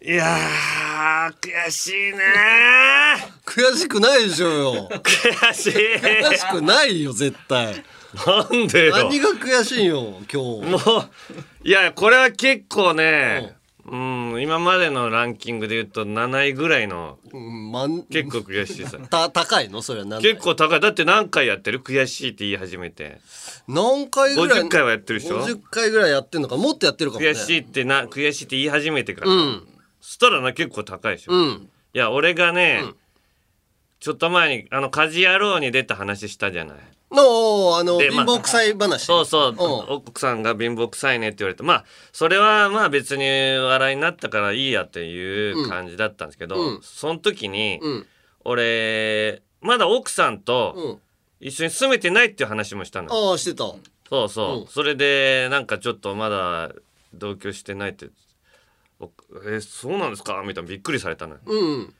いやー悔しいね悔しくないでしょうよ。悔しい。悔しくないよ絶対。なんでよ。何が悔しいよ今日。もういやこれは結構ねうん。今までのランキングで言うと7位ぐらいのうんまん。結構悔しいさ。た高いの？それは何結構高い。だって何回やってる？悔しいって言い始めて。何回ぐらい？50回はやってるでしょ？50回ぐらいやってんのか。もっとやってるかもね。悔しいってな悔しいって言い始めてから、うんそしたらな結構高いでしょ、いうん。や俺がね、ちょっと前にあの「家事野郎」に出た話したじゃない。のあのでまあ貧乏臭い話。そうそう、ん。奥さんが貧乏くさいねって言われてまあそれはまあ別に笑いになったからいいやっていう感じだったんですけど、うん。その時に、うん。俺まだ奥さんとうん。一緒に住めてないっていう話もしたの、ああしてた。そうそう、うん。それでなんかちょっとまだ同居してないって「おえそうなんですか?」みたいなびっくりされたのよ。うん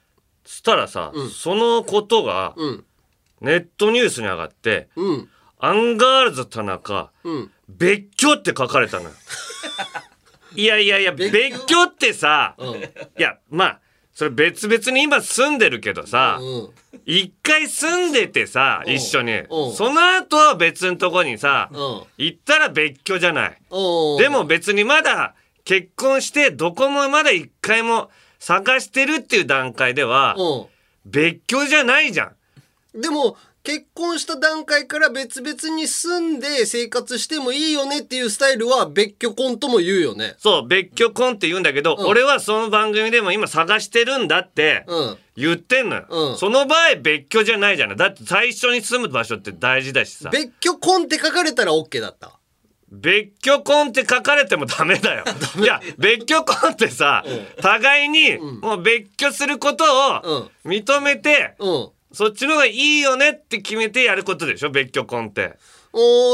そしたらさ、うん。そのことがうん。ネットニュースに上がってうん「アンガールズ田中うん。別居」って書かれたのよ。いやいやいや別別居居ってさ、うん。いやまあそれ別々に今住んでるけどさ、うん一回住んでてさうん。一緒に。うん。その後は別のとこにさうん。行ったら別居じゃない。でも別にまだ結婚してどこもまだ一回も探してるっていう段階ではう別居じゃないじゃんん。でも結婚した段階から別々に住んで生活してもいいよねっていうスタイルは別居婚とも言うよね。そう別居婚って言うんだけど、うん。俺はその番組でも今探してるんだってうん。言ってんのよ、うん。その場合別居じゃないじゃない。だって最初に住む場所って大事だしさ。別居婚って書かれたら OK だった別居婚って書かれてもダメだよ。いや別居婚ってさ、互いにもう別居することを認めて、うん。そっちの方がいいよねって決めてやることでしょ？別居婚って。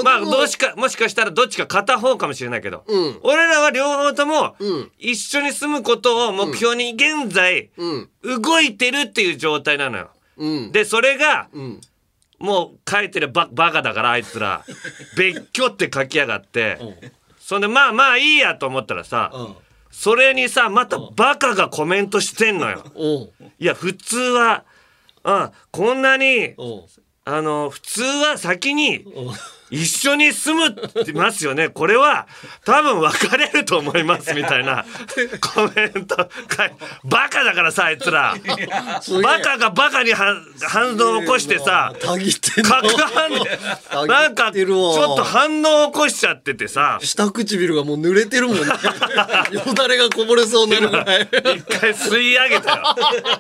まあどうしかもしかしたらどっちか片方かもしれないけど、うん。俺らは両方ともうん。一緒に住むことを目標に現在うん。動いてるっていう状態なのよ。うん。でそれがうんもう書いてるババカだからあいつら。別居って書きやがって。そんでまあまあいいやと思ったらさうん。それにさまたバカがコメントしてんのよ。いや普通はあこんなにあの普通は先に一緒に住むってますよね。これは多分別れると思いますみたいな コメント。バカだからさあいつら。バカがバカに反反応を起こしてさたぎっなんかちょっと反応を起こしちゃっててさ。下唇がもう濡れてるもんね。よだれがこぼれそうになるぐらい。一回吸い上げた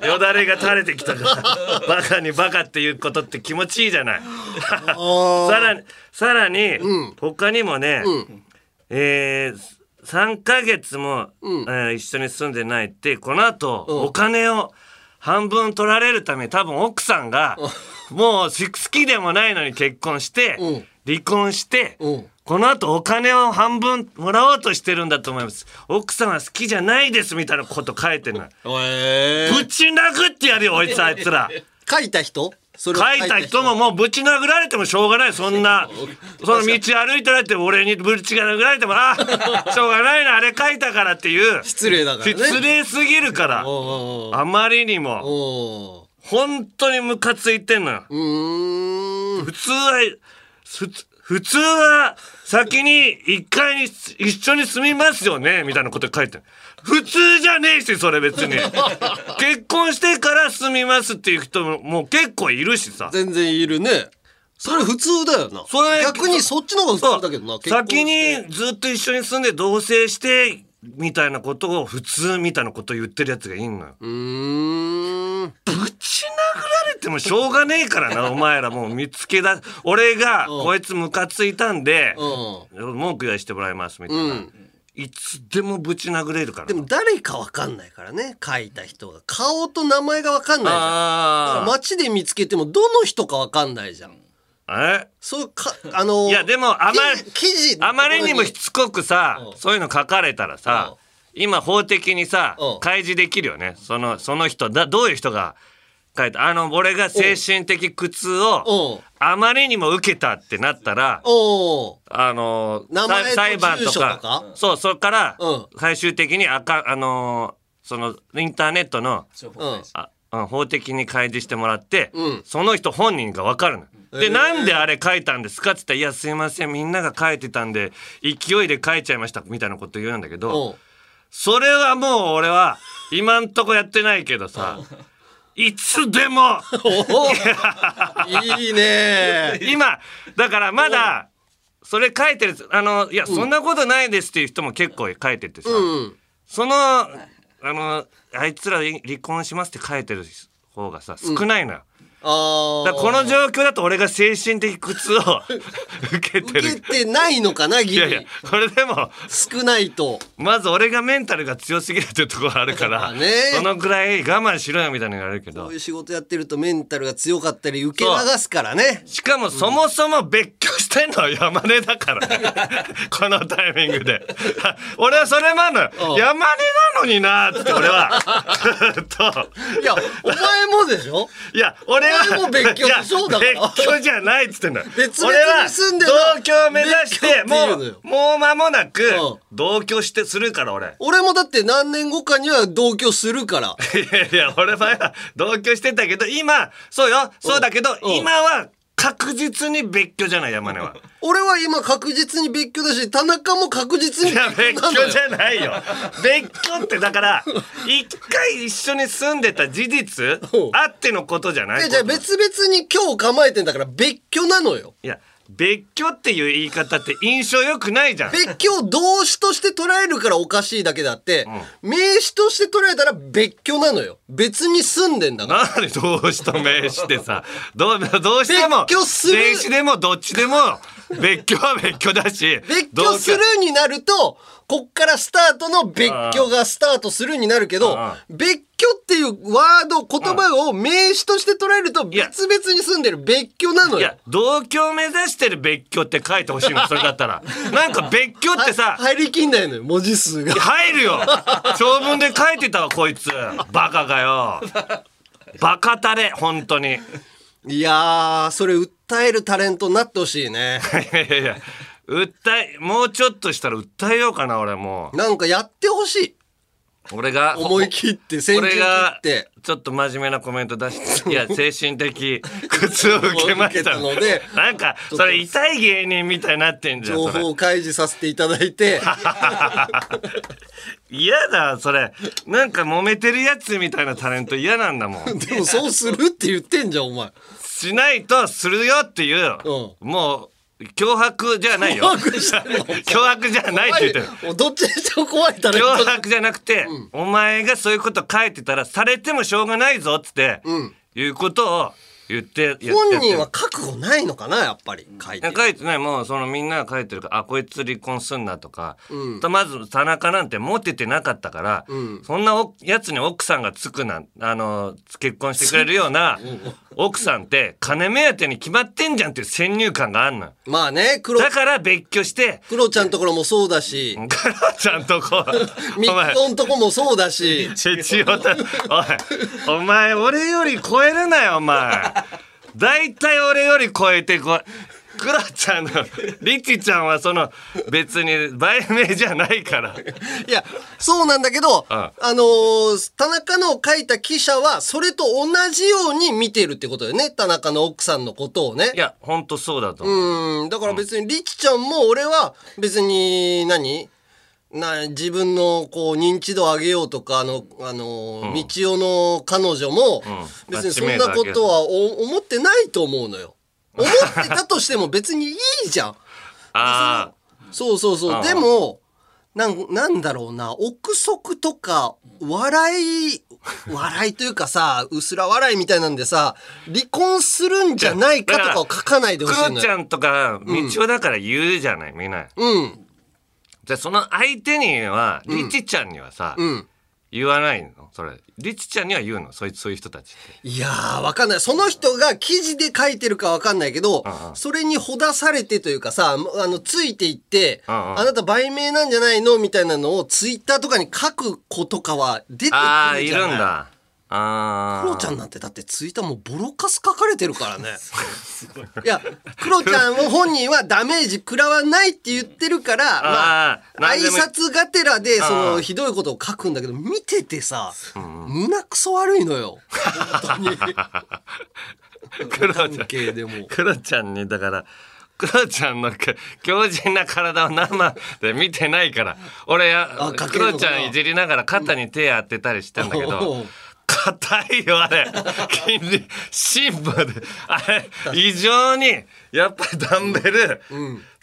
よ。よだれが垂れてきたから。バカにバカっていうことって気持ちいいじゃない。あさらにさらに、うん。他にもね、うん。えー、3ヶ月も、うん。えー一緒に住んでないってこの後、うん。お金を半分取られるために多分奥さんがもう好きでもないのに結婚して、うん。離婚して、うん。この後お金を半分もらおうとしてるんだと思います。奥さんは好きじゃないですみたいなこと書いてるの。えぶち殴ってやるよおいつあいつら。書いた人？書いた人ももうぶち殴られてもしょうがないそんな。その道歩いてられて俺にぶち殴られてもあしょうがないなあれ書いたからっていう。失礼だからね。失礼すぎるから。あまりにも。本当にムカついてんのよ。普通は普通は先に一階に一緒に住みますよねみたいなこと書いて。る普通じゃねえしそれ別に。結婚してから住みますっていう人ももう結構いるしさ。全然いるね。それ普通だよな。それ逆にそっちの方が普通だけどな先にずっと一緒に住んで同棲してみたいなことを普通みたいなことを言ってるやつがいんのよ。うーん。ぶち殴られてもしょうがねえからな お前らもう見つけだ俺がうん。こいつムカついたんでう文句言わしてもらいますみたいな、うんいつでもぶち殴れるから。でも誰かわかんないからね。書いた人が。顔と名前がわかんないじゃん。あ街で見つけてもどの人かわかんないじゃん。あえ？そうかあのいやでもあまり記事あまりにもしつこくさうん。そういうの書かれたらさ今法的にさうん。開示できるよね。そのその人だどういう人が書いたあの俺が精神的苦痛をあまりにも受けたってなったらおうあの名前とさ裁判とかそうそれからうん。最終的にあかあのそのインターネットのうん。法的に開示してもらって、うん。その人本人が分かるの。で、えー。なんであれ書いたんですかって言ったら「いやすいませんみんなが書いてたんで勢いで書いちゃいました」みたいなこと言うんだけど、うん。それはもう俺は今んとこやってないけどさいつでも。おいいね。今だからまだそれ書いてるあのいやそんなことないですっていう人も結構書いててさ、うん。そのあのあいつら離婚しますって書いてる方がさ少ないのよ、ああだからこの状況だと俺が精神的苦痛を 受けて受るけてないのかなギいやいやリこれでも少ないと。まず俺がメンタルが強すぎるっていうところあるから、まあね。そのぐらい我慢しろよみたいなのがあるけど。こういう仕事やってるとメンタルが強かったり受け流すからね。しかもそもそも別居してんのは山根だから、このタイミングで。俺はそれもあるのよ。うん。山根なのになーっつって俺は。ずっと。いやお前もでしょ？いや俺はお前も別居でしょいやだから。別居じゃないっつってんだ。よ別々に住んでる同居を目指してもいうもう間もなくうん。同居してするから俺。俺もだって何年後かには同居するから。いやいや俺は同居してたけど今そうよ。そうだけどうん。今は確実に別居じゃない山根は。俺は今確実に別居だし田中も確実にいや別居じゃないよ。別居ってだから一回一緒に住んでた事実う。んあってのことじゃない。いやじゃあ別々に今日構えてんだから別居なのよ。いや別居っていう言い方って印象良くないじゃん。別居を動詞として捉えるからおかしいだけであって、名詞として捉えたら別居なのよ。別に住んでんだから。なんで動詞と名詞ってさ。どうどうしても別居する。名詞でもどっちでも別居は別居だし。別居するになるとこっからスタートの別居がスタートするになるけど別居っていうワード言葉を名詞として捉えると別々に住んでる別居なのよ。いや同居を目指してる別居って書いてほしいのそれだったら。なんか別居ってさは入りきんないのよ文字数が。入るよ。長文で書いてたわこいつ。バカがよ。バカタレ本当に。いやーそれ訴えるタレントになってほしいね。いやいやいや訴えもうちょっとしたら訴えようかな俺も。なんかやってほしい。俺が思い切って先陣切俺がって。ちょっと真面目なコメント出していや 精神的苦痛を受けました。のでなんかそれ痛い芸人みたいになってんじゃん情報を開示させていただいて。嫌だそれ。なんか揉めてるやつみたいなタレント嫌なんだもん。でもそうするって言ってんじゃんお前。しないとするよっていう、もう脅迫じゃないよ。脅迫じゃないって言ってる。どっちにし怖い脅迫じゃなくて、お前がそういうこと書いてたらされてもしょうがないぞっつって、ん。いうことを言ってやって本人は覚悟ないのかなやっぱり書いて。書いてない。もうそのみんなが書いてるからあこいつ離婚すんなとか、とまず田中なんてモテてなかったから、そんなおやつに奥さんがつくなあの結婚してくれるような奥さんって金目当てに決まってんじゃんっていう先入観があんのまあね黒。だから別居してクロちゃんところもそうだし。カラちゃんとこうミお前ッコんとこもそうだし。お いお前俺より超えるなよお前 大体俺より超えてこいクロちゃんのリチちゃんはその別に売名じゃないから。いやそうなんだけどうん。あのー田中の書いた記者はそれと同じように見てるってことよね。田中の奥さんのことをね。いやほんとそうだと思う、うん。だから別にリチちゃんも俺は別に何？な自分のこう認知度を上げようとかあのあの、道夫の彼女もうん別にそんなことはお思ってないと思うのよ。思ってたとしても別にいいじゃん。あそうそうそう。うんでもなんなんだろうな憶測とか笑い笑いというかさ薄ら笑いみたいなんでさ離婚するんじゃないかとかを書かないであほしいのよ。クロちゃんとか道夫だから言うじゃないみんなうんじゃあその相手にはリチちゃんにはさ、うん。言わないの？それ。リチちゃんには言うの？そういそういう人たちって。いやー、わかんない。その人が記事で書いてるかわかんないけどうんう、ん。それにほだされてというかさ、あの、ついていって、うんうん。あなた売名なんじゃないの？みたいなのをツイッターとかに書く子とかは出てくるじゃああないいるん。だあクロちゃんなんてだってツイッターもうボロカス書かれてるからね。いや、クロちゃんを本人はダメージ食らわないって言ってるから、まあ挨拶がてらで、そあの、ーひどいことを書くんだけど、見ててさ、胸くそ悪いのよ。本当に。クロちゃんでも。クロちゃんにだからクロちゃんのか強靭な体を生で見てないから俺やクロちゃんいじりながら肩に手当てたりしてんだけおどう硬いよあれ。筋肉シンプルで。あれ異常にやっぱりダンベル、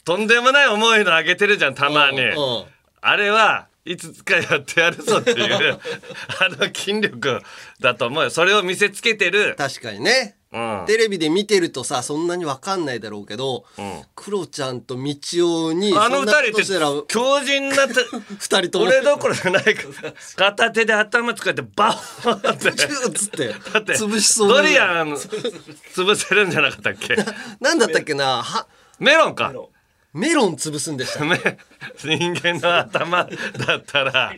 とんでもない重いの上げてるじゃんたまに。うんうん。あれはいつかやってやるぞっていう あの筋力だと思うよ。それを見せつけてる。確かにね。うん。テレビで見てるとさそんなに分かんないだろうけど、ん。クロちゃんとみちおにあの二人ってことしたら強靭なた 二人とも。俺どころじゃないから 片手で頭使ってバッって。チューっつってだって潰しそうドなリアン潰せるんじゃなかったっけ？なんだったっけなはメロンか。メロン潰すんでした。ね 人間の頭だったら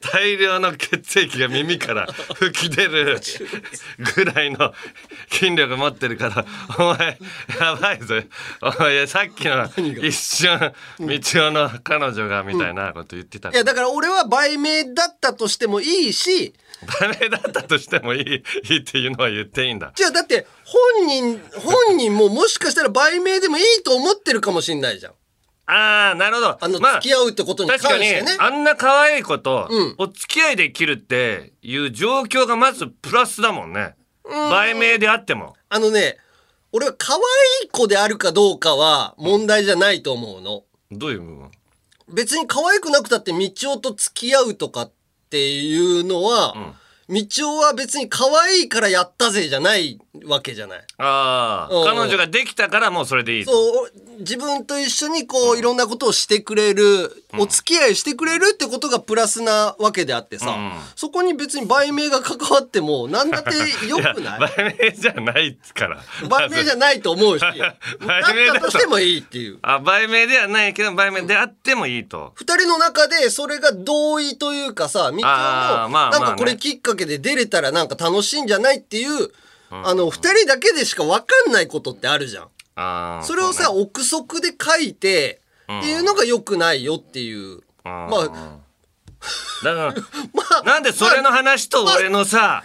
大量の血液が耳から吹き出るぐらいの筋力持ってるからお前やばいぞ。お前さっきの一瞬道夫の彼女がみたいなこと言ってたいやだから俺は売名だったとしてもいいしダメだったとしてもいいいいっていうのは言っていいんだ。じゃあだって本人本人ももしかしたら売名でもいいと思ってるかもしんないじゃん。ああなるほど。あのま付き合うってことに関確かにしてね、あんな可愛い子とうん。お付き合いできるっていう状況がまずプラスだもんね。売名であっても。あのね俺は可愛い子であるかどうかは問題じゃないと思うの。どういう部分？別に可愛くなくたって道夫と付き合うとかっていうのは、道夫は別に可愛いからやったぜじゃないわけじゃない。ああ。うん。彼女ができたからもうそれでいいと。そう自分と一緒にこういろんなことをしてくれる、お付き合いしてくれるってことがプラスなわけであってさ、うん。そこに別に売名が関わっても何だってよくない？売名じゃないから。売名じゃないと思うし。だったとしてもいいっていう。あ売名ではないけど売名であってもいいと。二人の中でそれが同意というかさみちおもなんかこれきっかけで出れたらなんか楽しいんじゃないっていう、あの二人だけでしか分かんないことってあるじゃん。それをさ、憶測で書いて、っていうのが良くないよっていう。あまあ、だから まあ、なんでそれの話と俺のさ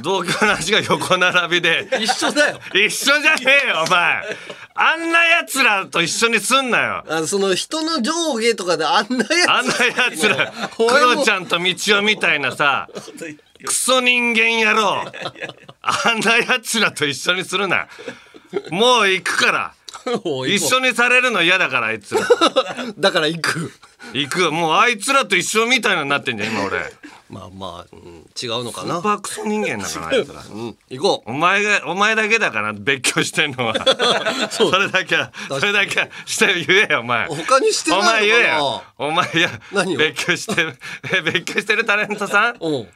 同居の話が横並びで。一緒だよ。一緒じゃねえよお前。あんな奴らと一緒にすんなよ。あのその人の上下とかであんなやつ。あんな奴ら クロちゃんと道夫みたいなさ クソ人間野郎。あんな奴らと一緒にするな。もう行くから 一緒にされるの嫌だからあいつら。だから行く。行くもうあいつらと一緒みたいになってんじゃん今俺。まあまあ、うん違うのかな。スーパークソ人間だから あいつら。うん、行こう。お前がお前だけだから別居してんのは。それだけはそれだけはして言えよお前。他にしてお前言えな。いのかなよ。お前いや別居して別居してるタレントさん？うん。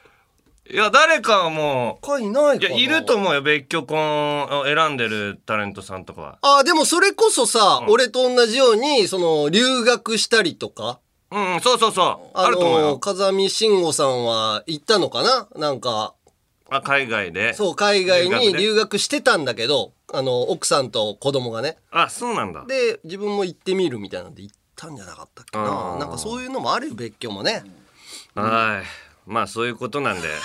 いや誰かはも他いないうかな。いやいると思うよ。別居婚を選んでるタレントさんとかは。あでもそれこそさ、俺と同じようにその留学したりとか。うんうんそうそうそう。ああると思うのよ。風見慎吾さんは行ったのかな？なんか。あ海外で。そう海外に留学してたんだけどあの奥さんと子供がね。あそうなんだ。で自分も行ってみるみたいなんで行ったんじゃなかったっけあなー。なんかそういうのもあるよ別居もね。はいまあそういうことなんで。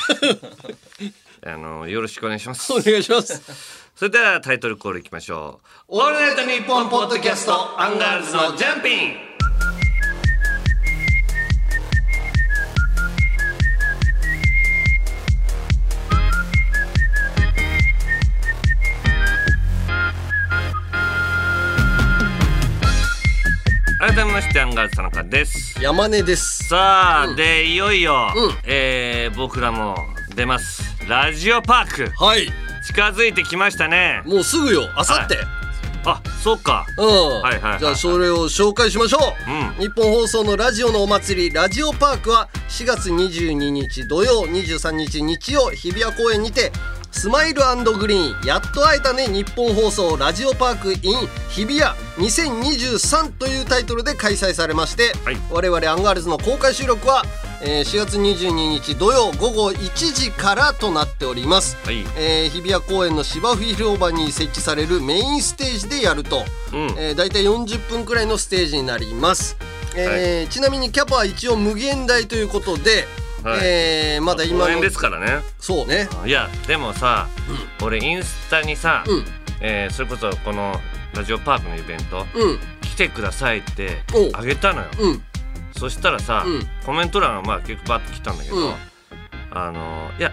あのよろしくお願いします。お願いします。それではタイトルコールいきましょう「オールナイトニッポン」ポッドキャストアンガールズのジャンピン改めましてアンガールズ田中です。山根です。さあ、でいよいよ、うん。えー僕らも出ます。ラジオパーク。はい。近づいてきましたね。もうすぐよ。あさってあそうか。うん、はいはいはいじゃあそれを紹介しましょう、うニッポン放送のラジオのお祭りラジオパークは4月22日土曜23日日曜日比谷公園にてスマイルグリーンやっと会えたねニッポン放送ラジオパーク in 日比谷2023というタイトルで開催されまして、はい。我々アンガールズの公開収録はえー4月22日土曜午後1時からとなっております、はい。えー日比谷公園の芝生広場に設置されるメインステージでやると、うん。えー、大体40分くらいのステージになります、えーちなみにキャパは一応無限大ということで、はい。えーまだ今のですからね。そうね。いやでもさ、俺インスタにさ、うん。えーそれこそこのラジオパークのイベントうん。来てくださいってあげたのよ。うん。そしたらさ、うん。コメント欄がまあ結構バッと来たんだけど、うん。あのいや、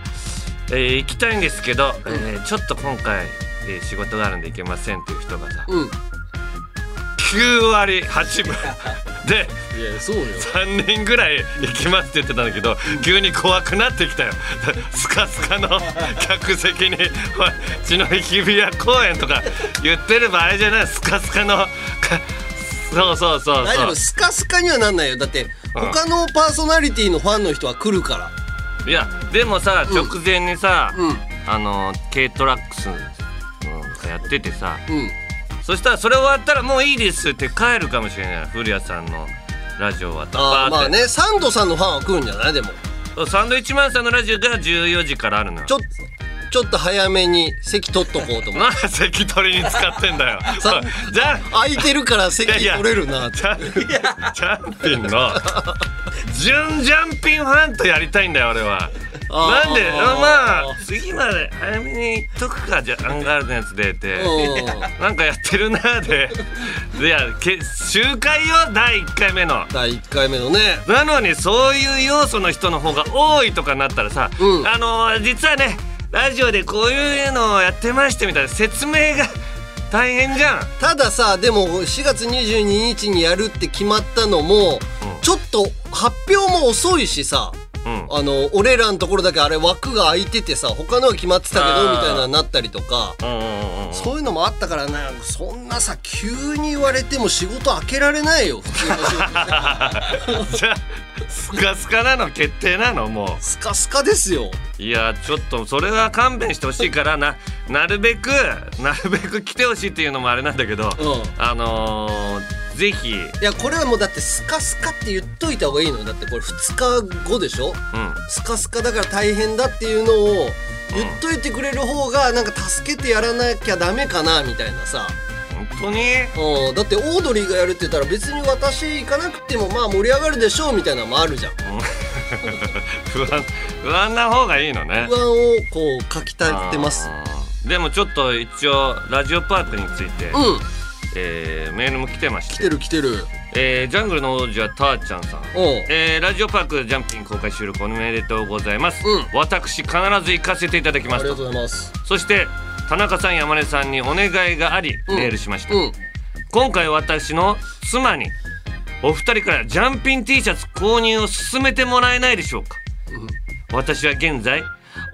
えー行きたいんですけど、えーちょっと今回、えー仕事があるんで行けませんっていう人がさ、うん9割8分。でいやそうよ。3人ぐらい行きますって言ってたんだけど急に怖くなってきたよ。スカスカの客席に「おい血の日比谷公園」とか言ってる場合じゃない。スカスカのかそうそうそう。大丈夫スカスカにはなんないよ。だって他のパーソナリティのファンの人は来るから。いやでもさうん。直前にさ、うん。あの軽トラックス、うん、やっててさうんそしたらそれ終わったらもういいですって帰るかもしれない。古谷さんのラジオは。とあーまあねサンドさんのファンは来るんじゃない？でも。サンドイッチマンさんのラジオが14時からあるのよ。ちょちょっと早めに席取っとこうと思うなんで席取りに使ってんだよ。さじゃあ空いてるから席取れるなって。チャンピンの。準ジャンピンファンとやりたいんだよ俺は。なんでまあ次まで早めに言っとくかじゃあアンガールズのやつでって。うん。なんかやってるなで。いやけ集会よ第1回目の。第1回目のね。なのにそういう要素の人の方が多いとかなったらさ、うん。あの実はねラジオでこういうのをやってましてみたいな説明が大変じゃん。たださでも4月22日にやるって決まったのも、うん。ちょっと発表も遅いしさうん。あの俺らのところだけあれ枠が空いててさ他のは決まってたけどみたいなのになったりとかそういうのもあったからなそんなさ急に言われても仕事開けられないよ普通の仕事。じゃあスカスカなの決定なのもスカスカですよ。ういやちょっとそれは勘弁してほしいからな。なるべくなるべく来てほしいっていうのもあれなんだけど、うん。あのー、ぜひ。いやこれはもうだってスカスカって言っといた方がいいのよ。だってこれ2日後でしょ？うん。スカスカだから大変だっていうのを言っといてくれる方がなんか助けてやらなきゃダメかなみたいなさ、本当に？うん、だってオードリーがやるって言ったら別に私行かなくてもまあ盛り上がるでしょうみたいなのもあるじゃん。不安不安な方がいいのね。不安をこう書き立てます。でもちょっと一応ラジオパークについて、うん。えーメールも来てまして。来てる来てる。えージャングルの王者たーちゃんさん。えーラジオパークジャンピング公開収録おめでとうございます、うん。私必ず行かせていただきますと。ありがとうございます。そして田中さん山根さんにお願いがありうん。メールしました、うん。今回私の妻にお二人からジャンピン T シャツ購入を勧めてもらえないでしょうか、私は現在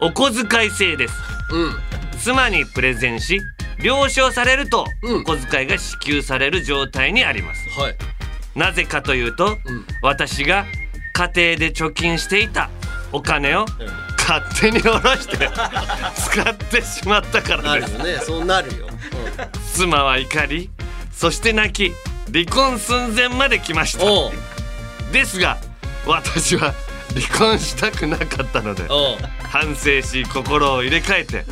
お小遣い制です。うん。妻にプレゼンし了承されるとうん。お小遣いが支給される状態にあります。はい。なぜかというと、うん。私が家庭で貯金していたお金を勝手に下ろして使ってしまったかならです。るよね。そうなるよ、妻は怒りそして泣き離婚寸前まで来ました。ですが私は離婚したくなかったので反省し心を入れ替えて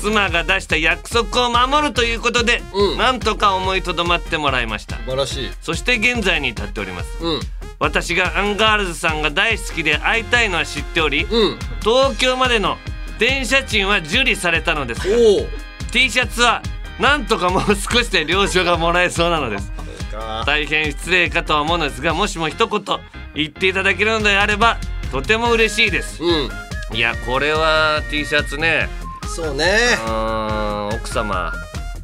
妻が出した約束を守るということで、うん。なんとか思いとどまってもらいました。素晴らしい。そして現在に至っております。うん私がアンガールズさんが大好きで会いたいのは知っておりうん。東京までの電車賃は受理されたのですが T シャツはなんとかもう少しで了承がもらえそうなのです。大変失礼かとは思うのですがもしも一言言っていただけるのであればとても嬉しいです。うん。いやこれは T シャツね。そうね。うーん奥様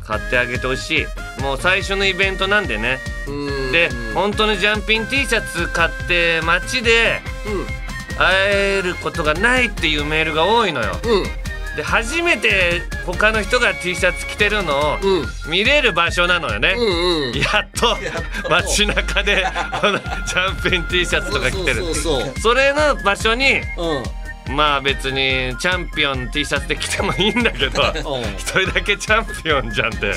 買ってあげてほしいもう最初のイベントなんでね。うん。でうん本当にジャンピン T シャツ買って街で会えることがないっていうメールが多いのよ。うん。で初めて他の人が T シャツ着てるのをうん。見れる場所なのよね、うんうん。やっと街中でこのジャンピン T シャツとか着てるそれの場所にうんまあ別にチャンピオン T シャツで着てもいいんだけどうん。一人だけチャンピオンじゃんって。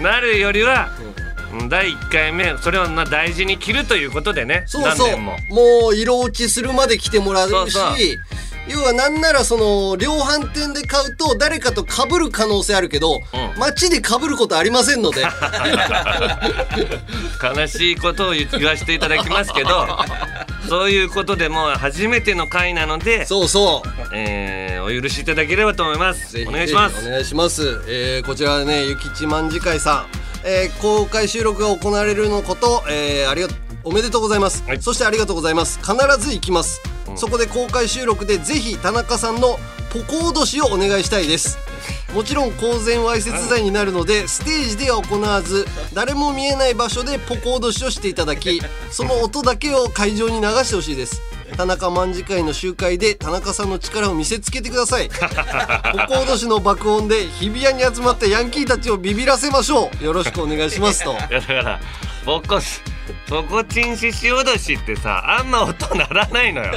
ななるよりはうん。第1回目それをな大事に着るということでねそうそう。何年も。もう色落ちするまで来てもらうしそうそう要はなんならその量販店で買うと誰かと被る可能性あるけど、ん。街で被ることありませんので。悲しいことを言言わせていただきますけど そういうことでもう初めての回なので、そうそう。えーお許しいただければと思います。ぜひお願いします。ぜひお願いします、えーこちらはねゆきちまんじ会さん、えー公開収録が行われるのこと、えーありがおめでとうございます、はい。そしてありがとうございます。必ず行きます、そこで公開収録でぜひ田中さんのポコ脅しをお願いしたいです。もちろん公然わいせつ罪になるので ステージでは行わず誰も見えない場所でポコ脅しをしていただき その音だけを会場に流してほしいです。田中卍会の集会で田中さんの力を見せつけてください。ポコ脅しの爆音で日比谷に集まったヤンキーたちをビビらせましょう。よろしくお願いしますと。いやだからボコスボコチンシシ脅しってさあんま音鳴らないのよ。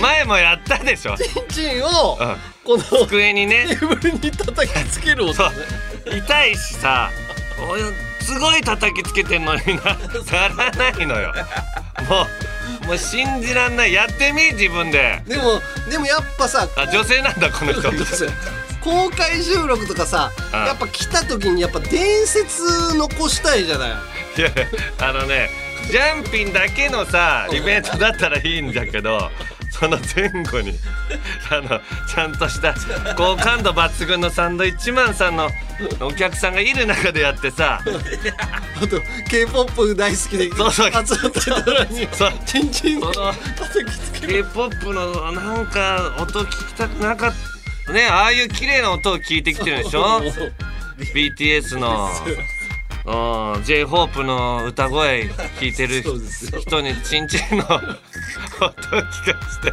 前もやったでしょ。チンチンをうん。このテ机にね。ーブルに叩きつける音。そう。ね痛いしさおいすごい叩きつけてんのにな。ならないのよ。もうもう信じらんない。やってみ自分で。でもでもやっぱさあ女性なんだこの人。公開収録とかさうん。やっぱ来た時にやっぱ伝説残したいじゃない。いやあのねジャンピンだけのさイベントだったらいいんだけどその前後に あのちゃんとした好感度抜群のサンドイッチマンさんのお客さんがいる中でやってさあと k p o p 大好きでそうそうった人らにそう。チンチンその叩きつける。K-POP のなんか音聞きたくなかったねああいう綺麗な音を聞いてきてるでしょ？BTS の。う。ん J−HOPE の歌声聞いてる 人にチンチンの音を聞かして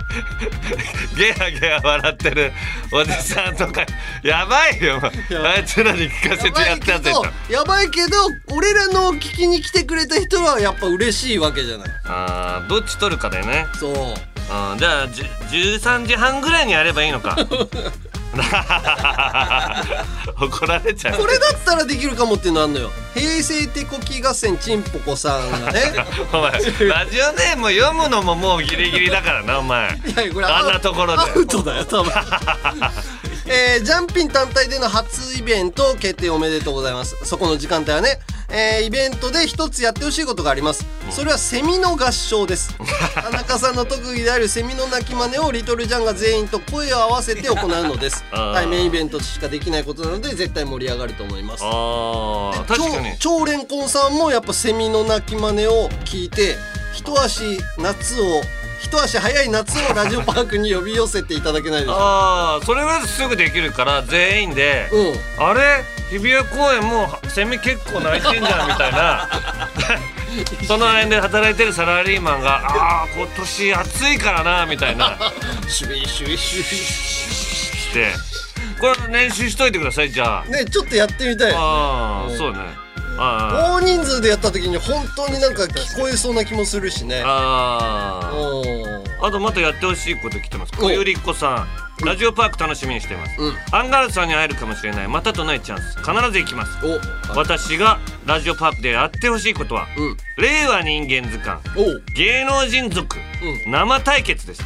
ゲラゲラ笑ってるおじさんとか。やばいよあいつらに聞かせてやったやつでしょやばいけど俺らの聞きに来てくれた人はやっぱ嬉しいわけじゃない。あーどっち取るかだよね。そう。うんじゃあじゅ13時半ぐらいにやればいいのか 怒られちゃう。これだったらできるかもっていうのあんのよ。平成手こき合戦ちんぽこさんがね。お前ラジオネーム読むのももうギリギリだからなお前。いやこれあんなところで。アウトだよ多分 えー、ジャンピン単体での初イベント決定おめでとうございます。そこの時間帯はね、えーイベントで一つやってほしいことがあります。それはセミの合唱です。田中さんの特技であるセミの鳴き真似をリトルジャンが全員と声を合わせて行うのです。対面イベントしかできないことなので絶対盛り上がると思います。あー確かに。超超レンコンさんもやっぱセミの鳴き真似を聞いて一足夏を一足早い夏をラジオパークに呼び寄せていただけないでしょうか？ああそれはすぐできるから全員で、うん。あれ？日比谷公園もうセミ結構鳴いてんじゃんみたいな。その辺で働いてるサラリーマンが「ああ今年暑いからな」みたいな。シュイシュイシュイ。して。これ練習しといてくださいじゃあ。ねちょっとやってみたいうんああそうね。あ大人数でやった時に本当になんか聞こえそうな気もするしね。ああとまたやってほしいこと来てます。小ゆりっこさん。ラジオパーク楽しみにしています、うん。アンガールズさんに会えるかもしれない。またとないチャンス。必ず行きます。お私がラジオパークでやってほしいことは、うん。令和人間図鑑。芸能人族、う生対決です。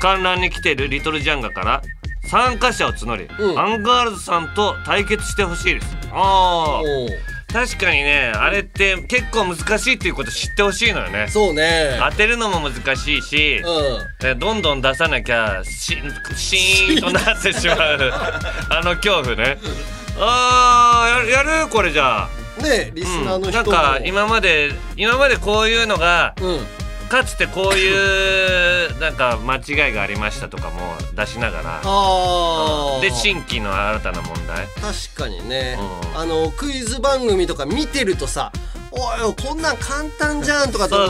観覧に来てるリトルジャンガから参加者を募り、うん。アンガールズさんと対決してほしいです。ああ確かにねあれって結構難しいっていうこと知ってほしいのよね。そうね。当てるのも難しいし、うん。えどんどん出さなきゃしシーンとなってしまう。あの恐怖ね。あーやるやる？これじゃあ。ねリスナーうん、の人も。なんか今まで今までこういうのがうんかつてこういうなんか間違いがありましたとかも出しながらああで新規の新たな問題。確かにね、うん。あのクイズ番組とか見てるとさ「おいこんなん簡単じゃん」とかって思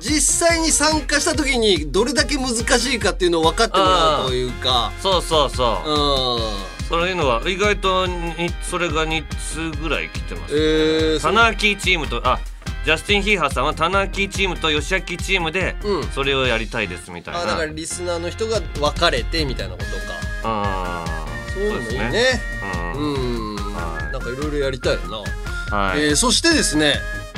実際に参加した時にどれだけ難しいかっていうのを分かってもらうというか。そうそうそう。うん。そういうのは意外とにそれが2つぐらい来てますえー、タナーキーチームとあジャスティン・ヒーハーさんはタナーキーチームとヨシアキチームでうん。それをやりたいですみたいな、あだからリスナーの人が分かれてみたいなことか。あーそういうのもいいね。ううんん。はい。なんかいろいろやりたいよな、はい、えーそしてですね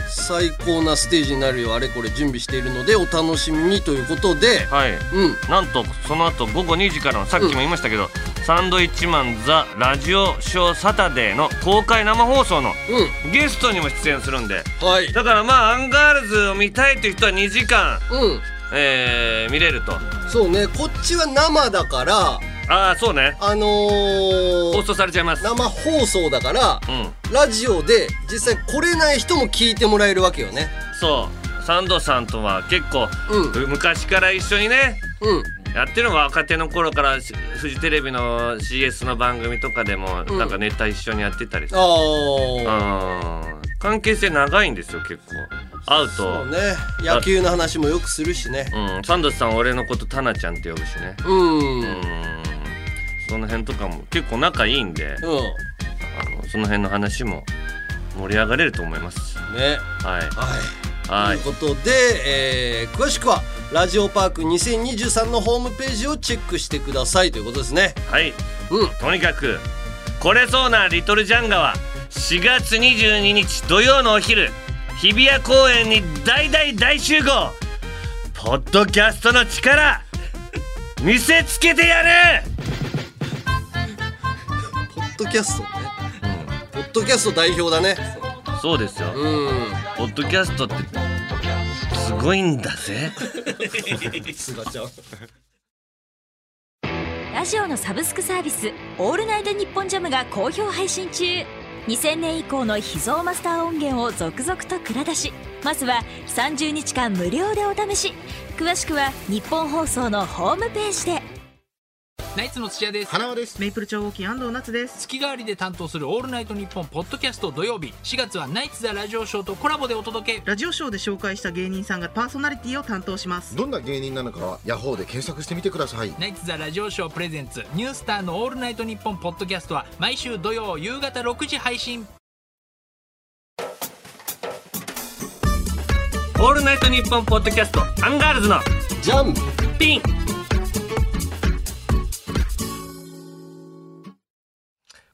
最高なステージになるよ。うあれこれ準備しているのでお楽しみにということで。はい。うん。なんとその後午後2時からのさっきも言いましたけど、サンドイッチマンザラジオショーサタデーの公開生放送のうゲストにも出演するんで。んはい。だからまあアンガールズを見たいという人は2時間、うんえー見れると。そうねこっちは生だからああそうね。あのー放送されちゃいます。生放送だからうん。ラジオで実際来れない人も聞いてもらえるわけよね。そう。サンドさんとは結構、うん。昔から一緒にねうんやってるのが若手の頃からしフジテレビの CS の番組とかでもうん。なんかネタ一緒にやってたりさ、ああうん。関係性長いんですよ結構。会うそとうね。野球の話もよくするしね。うん、サンドさん俺のことタナちゃんって呼ぶしね。うん、うん。その辺とかも結構仲いいんでうん。あのその辺の話も盛り上がれると思います。ね。はい。はい。はい。ということで、えー詳しくはラジオパーク2023のホームページをチェックしてくださいということですね。はい。うん。とにかく来れそうなリトルジャンガは4月22日土曜のお昼日比谷公園に大大大集合。ポッドキャストの力見せつけてやる、ポッドキャストね。ポッドキャスト代表だね。そうですよ、うん。ポッドキャストってすごいんだぜ。ラジオのサブスクサービス「オールナイトニッポンジャム」が好評配信中。2000年以降の秘蔵マスター音源を続々と蔵出し。まずは30日間無料でお試し。詳しくは日本放送のホームページで。ナイツの土屋です。塙です。メイプル超合金安藤夏です。月替わりで担当する「オールナイトニッポン」ポッドキャスト土曜日。4月はナイツ・ザ・ラジオショーとコラボでお届け。ラジオショーで紹介した芸人さんがパーソナリティを担当します。どんな芸人なのかはヤホーで検索してみてください。ナイツ・ザ・ラジオショープレゼンツニュースターの「オールナイトニッポン」ポッドキャストは毎週土曜夕方6時配信。オールナイトニッポンポッドキャストアンガールズのジャン。ピン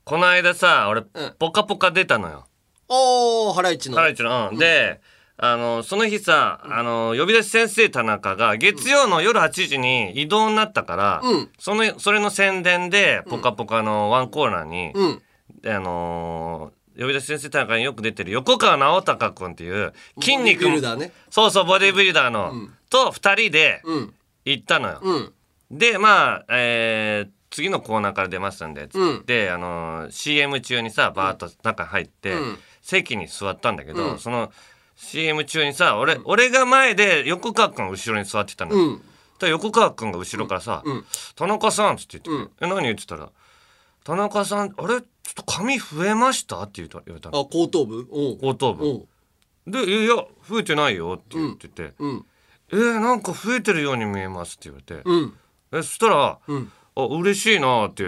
この間さ俺、ん。ポカポカ出たのよ。おーハライチの。ハライチの、うん。であのその日さあの呼び出し先生田中が月曜の夜8時に移動になったから、うん。そのそれの宣伝で「ポカポカ」のワンコーナーに、うん。であのー呼び出し先生田中によく出てる横川直隆君っていう筋肉ボディビルダーね。そうそうボディビルダーの、と2人でうん。行ったのよ。うん。でまあ、えー次のコーナーから出ますんでつうん。って、あのー CM 中にさバーッと中入って、うん。席に座ったんだけど、うん。その CM 中にさ俺,、俺が前で横川君が後ろに座ってたの。よ。うん。横川君が後ろからさ「うん。田中さん」っつって言ってて「うん。え何?」っつったら「田中さんあれ？ちょっと髪増えました?」って言われたあの後頭部？うん。後頭部。うん。で「いや増えてないよ」って言ってて。うん「えー、なんか増えてるように見えます」って言われて、うん。えそしたら「うんあ嬉しいな」って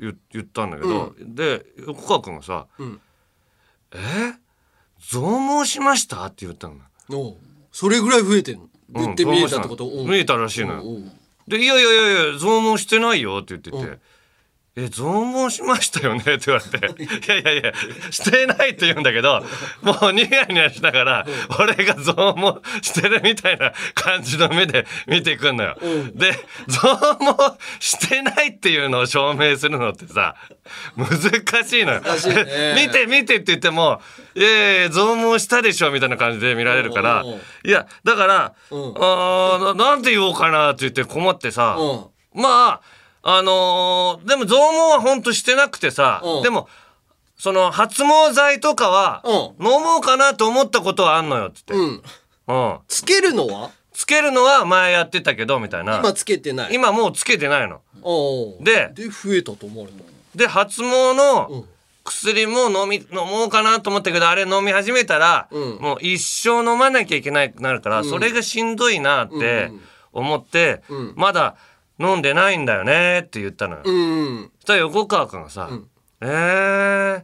言言ったんだけど、で横川君がさ「うんえ？増毛しました?」って言ったの。おう。それぐらい増えてんの？うんって見えたってこと？う。ん増毛したの。見えたらしいのよ。うんで「いやいやいやいや増毛してないよ」って言ってて。うん「え増毛しましたよね」って言われて「いやいやいやしてない」って言うんだけどもうニヤニヤしながら俺が増毛してるみたいな感じの目で見てくんのよ。うん。で増毛してないっていうのを証明するのってさ難しいのよ。見て見てって言っても「いやいや増毛したでしょ」みたいな感じで見られるからいやだから、うん。あーななんて言おうかなって言って困ってさ、うん。まああのーでも増毛はほんとしてなくてさ、うん。でもその発毛剤とかは、う飲もうかなと思ったことはあんのよっつって、うん。うん。つけるのは？つけるのは前やってたけどみたいな。今つけてない。今もうつけてないの。でで増えたと思われたで発毛うん。の薬も飲み飲もうかなと思ったけどあれ飲み始めたら、うん。もう一生飲まなきゃいけないくなるから、それがしんどいなって思って、うん。まだ飲んでないんだよねって言ったのよ。うんそしたら横川君がさ「ん。えー、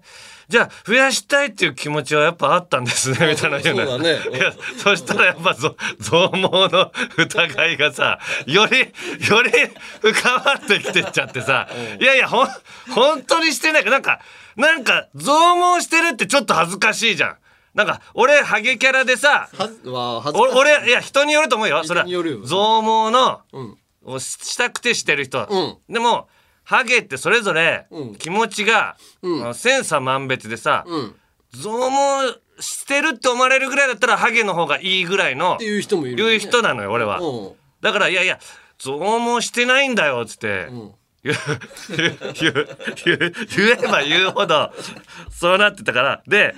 じゃあ増やしたいっていう気持ちはやっぱあったんですね」みたいな言うのよ。そうだね。いやそしたらやっぱぞ増毛の疑いがさよりより 深まってきてっちゃってさいやいやほん本当にしてない。なんかなんか増毛してるってちょっと恥ずかしいじゃん。なんか俺ハゲキャラでさはわ恥ずかしい。お俺いや人によると思うよ。それは人によるよ増毛の、うんをししたくてしてる人、うでもハゲってそれぞれうん。気持ちが、うん。千差万別でさ、うん。増毛してるって思われるぐらいだったらハゲの方がいいぐらいのっていう人もいるよね。いう人なのよ俺は、うん。だからいやいや増毛してないんだよっつって、ん。言えば言うほどそうなってたから。で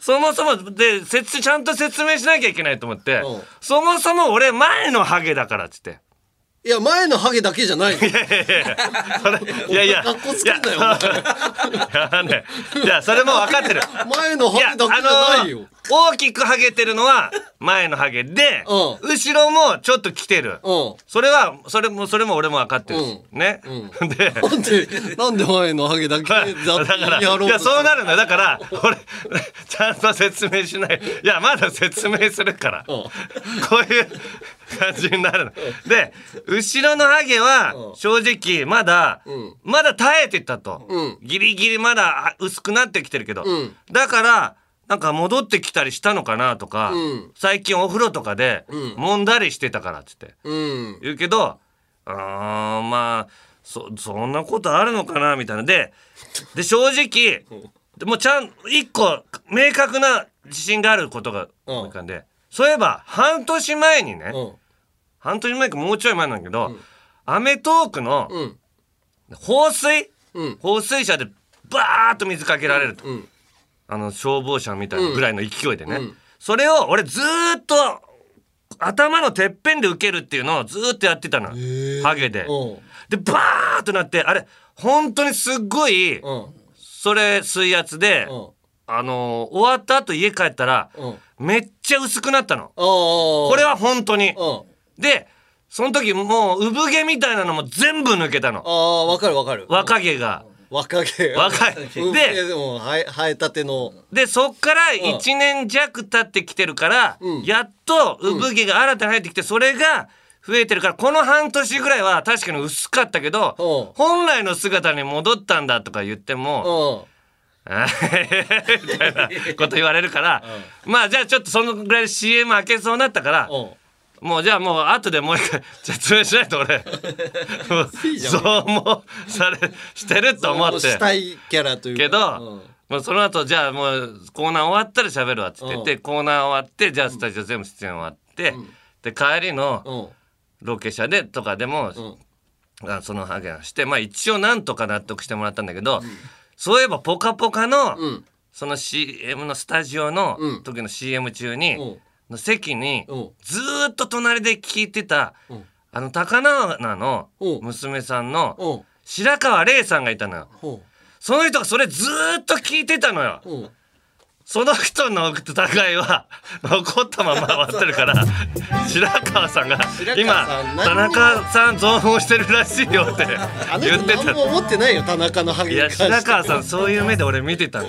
そもそもで説ちゃんと説明しなきゃいけないと思って、うん。そもそも俺前のハゲだからっつって。いや前のハゲだけじゃないいやいやかっこつけんなよいやいやねい。やそれも分かってる。前のハゲだけじゃないよ。大きくハゲてるのは前のハゲで、う後ろもちょっと来てる、うん。それはそれもそれも俺も分かってるし、ね、でなんでなんで前のハゲだけ だからやろうといやそうなるんだよ。だから俺ちゃんと説明しない。いやまだ説明するから、こういう感じになるの。で後ろのハゲは正直まだ、ん。まだ耐えてたと、うん。ギリギリまだあ薄くなってきてるけど、うん。だからなんか戻ってきたりしたのかなとか、うん。最近お風呂とかでん。揉んだりしてたからっつって。うん。言うけどあーまあそそんなことあるのかなみたいな。でで正直でもうちゃん一個明確な自信があることが浮かんで、そういえば半年前にね、うん。半年前かもうちょい前なんだけど、アメトークのうん。放水、うん。放水車でバーッと水かけられると、うん。あの消防車みたいなぐらいの勢いでね、うん。それを俺ずーっと頭のてっぺんで受けるっていうのをずーっとやってたの、ハゲで。うん。でバーッとなってあれ本当にすっごいうん。それ水圧で、うん。あのー終わった後家帰ったら、うんめっちゃ薄くなったの。あここれは本当に。う。んでその時もう産毛みたいなのも全部抜けたの。ああわかるわかる。若毛が。若毛若いうんででも生え生えたての。でそっから1年弱経ってきてるから、うん。やっと産毛が新たに入ってきてそれが増えてるからこの半年ぐらいは確かに薄かったけどう。ん本来の姿に戻ったんだとか言っても。みたいなこと言われるから、まあじゃあちょっとそのぐらい CM 開けそうになったから、うん。もうじゃあもう後でもう一回説明しないと俺。そうもされしてると思って。したいキャラというか。けど、うん。もうその後じゃあもうコーナー終わったら喋るわっつって言って、コーナー終わってじゃあスタジオ全部出演終わって、で帰りのうん。ロケ車でとかでも、あそのハゲをしてまあ一応なんとか納得してもらったんだけど、そういえば「ぽかぽか」の、うん。その CM のスタジオのうん。時の CM 中に、うん。の席に、うん。ずーっと隣で聞いてた、ん。あの高輪のうん。娘さんのうん。白川玲さんがいたのよ。うん。その人がそれずーっと聞いてたのよ。うんその人の疑いは 残ったまま終わってるから 白川さんが白今田中さん増毛してるらしいよって言ってた。思ってないよ田中のハゲいや白川さんそういう目で俺見てたん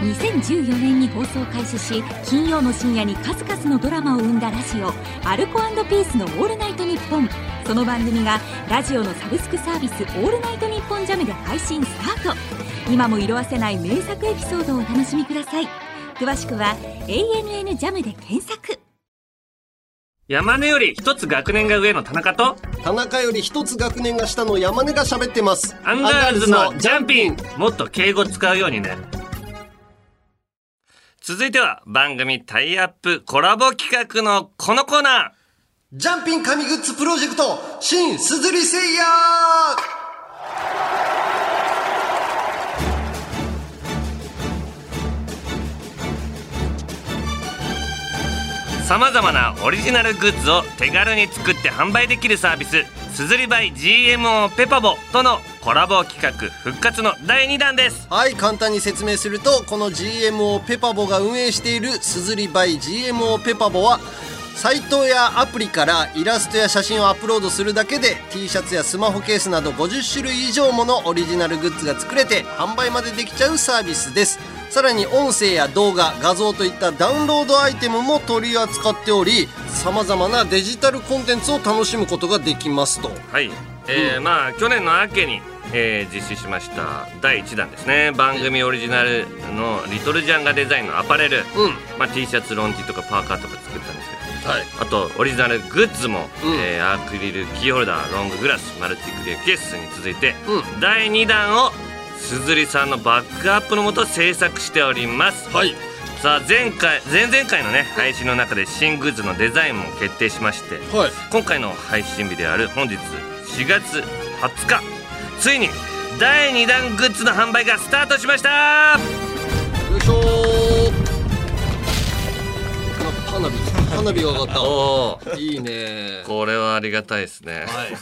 2014年に放送開始し金曜の深夜に数々のドラマを生んだラジオ「アルコピースのオールナイトニッポン」その番組がラジオのサブスクサービス「オールナイトニッポンジャムで配信スタート今も色あせない名作エピソードをお楽しみください詳しくは「ANN ジャムで検索山根より一つ学年が上の田中と田中より一つ学年が下の山根が喋ってますアンガールズのジャンピンもっと敬語使うようにね続いては番組タイアップコラボ企画のこのコーナー。ジャンピン神グッズプロジェクト新すずりせいやさまざまなオリジナルグッズを手軽に作って販売できるサービスすずりバイ GMO ペパボとのコラボ企画復活の第2弾です。はい簡単に説明するとこの GMO ペパボが運営しているすずりバイ GMO ペパボはサイトやアプリからイラストや写真をアップロードするだけで T シャツやスマホケースなど50種類以上ものオリジナルグッズが作れて販売までできちゃうサービスです。さらに音声や動画画像といったダウンロードアイテムも取り扱っておりさまざまなデジタルコンテンツを楽しむことができますと。はい、えーまあ去年の秋に、えー実施しました第1弾ですね。番組オリジナルのリトルジャンガデザインのアパレル、うん。まあ、T シャツロンティとかパーカーとか作ったんですけどはい。あとオリジナルグッズも、うん。えーアクリルキーホルダーロンググラスマルチクリアケースに続いて、う第2弾を鈴木さんのバックアップのもと制作しております。はい。さあ前回前々回のね配信の中で新グッズのデザインも決定しましてはい。今回の配信日である本日4月20日。ついに第2弾グッズの販売がスタートしました。よいしょ。花火花火が上がった。いいね。これはありがたいですね。はい。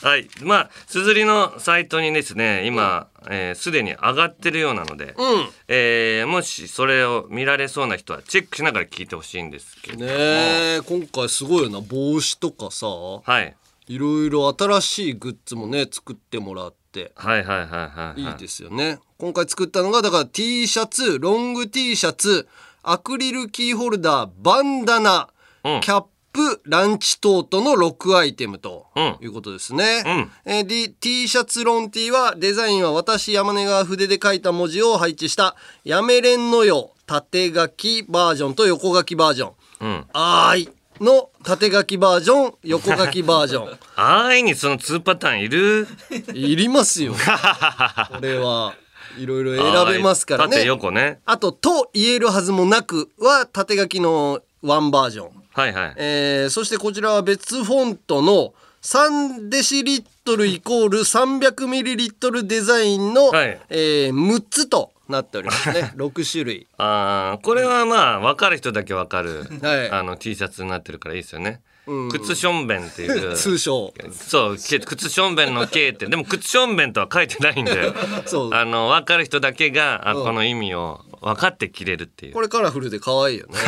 はい。まあすずりのサイトにですね今すで、えー既に上がってるようなので、うん。えーもしそれを見られそうな人はチェックしながら聞いてほしいんですけど、ねえ今回すごいよな。帽子とかさ。はいいろいろ新しいグッズもね作ってもらって。はいはいはいはいはい。いいですよね。今回作ったのがだから T シャツロング T シャツアクリルキーホルダーバンダナ、うん。キャップランチトートの6アイテムとうん。いうことですね、うん。えー T シャツロン T はデザインは私山根が筆で書いた文字を配置したやめれんのよ縦書きバージョンと横書きバージョン。うん。あーいの縦書きバージョン横書きバージョン。安易にその2パターンいる？いりますよ。これはいろいろ選べますからね。縦横ね。あと「と言えるはずもなく」は縦書きのワンバージョン、はいはい。えーそしてこちらは別フォントの3デシリットルイコール300ミリリットルデザインの、はい。えー6つとなっておりますね。6種類。あーこれはまあ分かる人だけ分かる、はい。あの T シャツになってるからいいですよね、うん。靴しょんべんっていう。通称。そうけ靴しょんべんの K って。でも靴しょんべんとは書いてないんで。そう。あの分かる人だけがあうん。この意味を分かって着れるっていう。これカラフルで可愛いよね。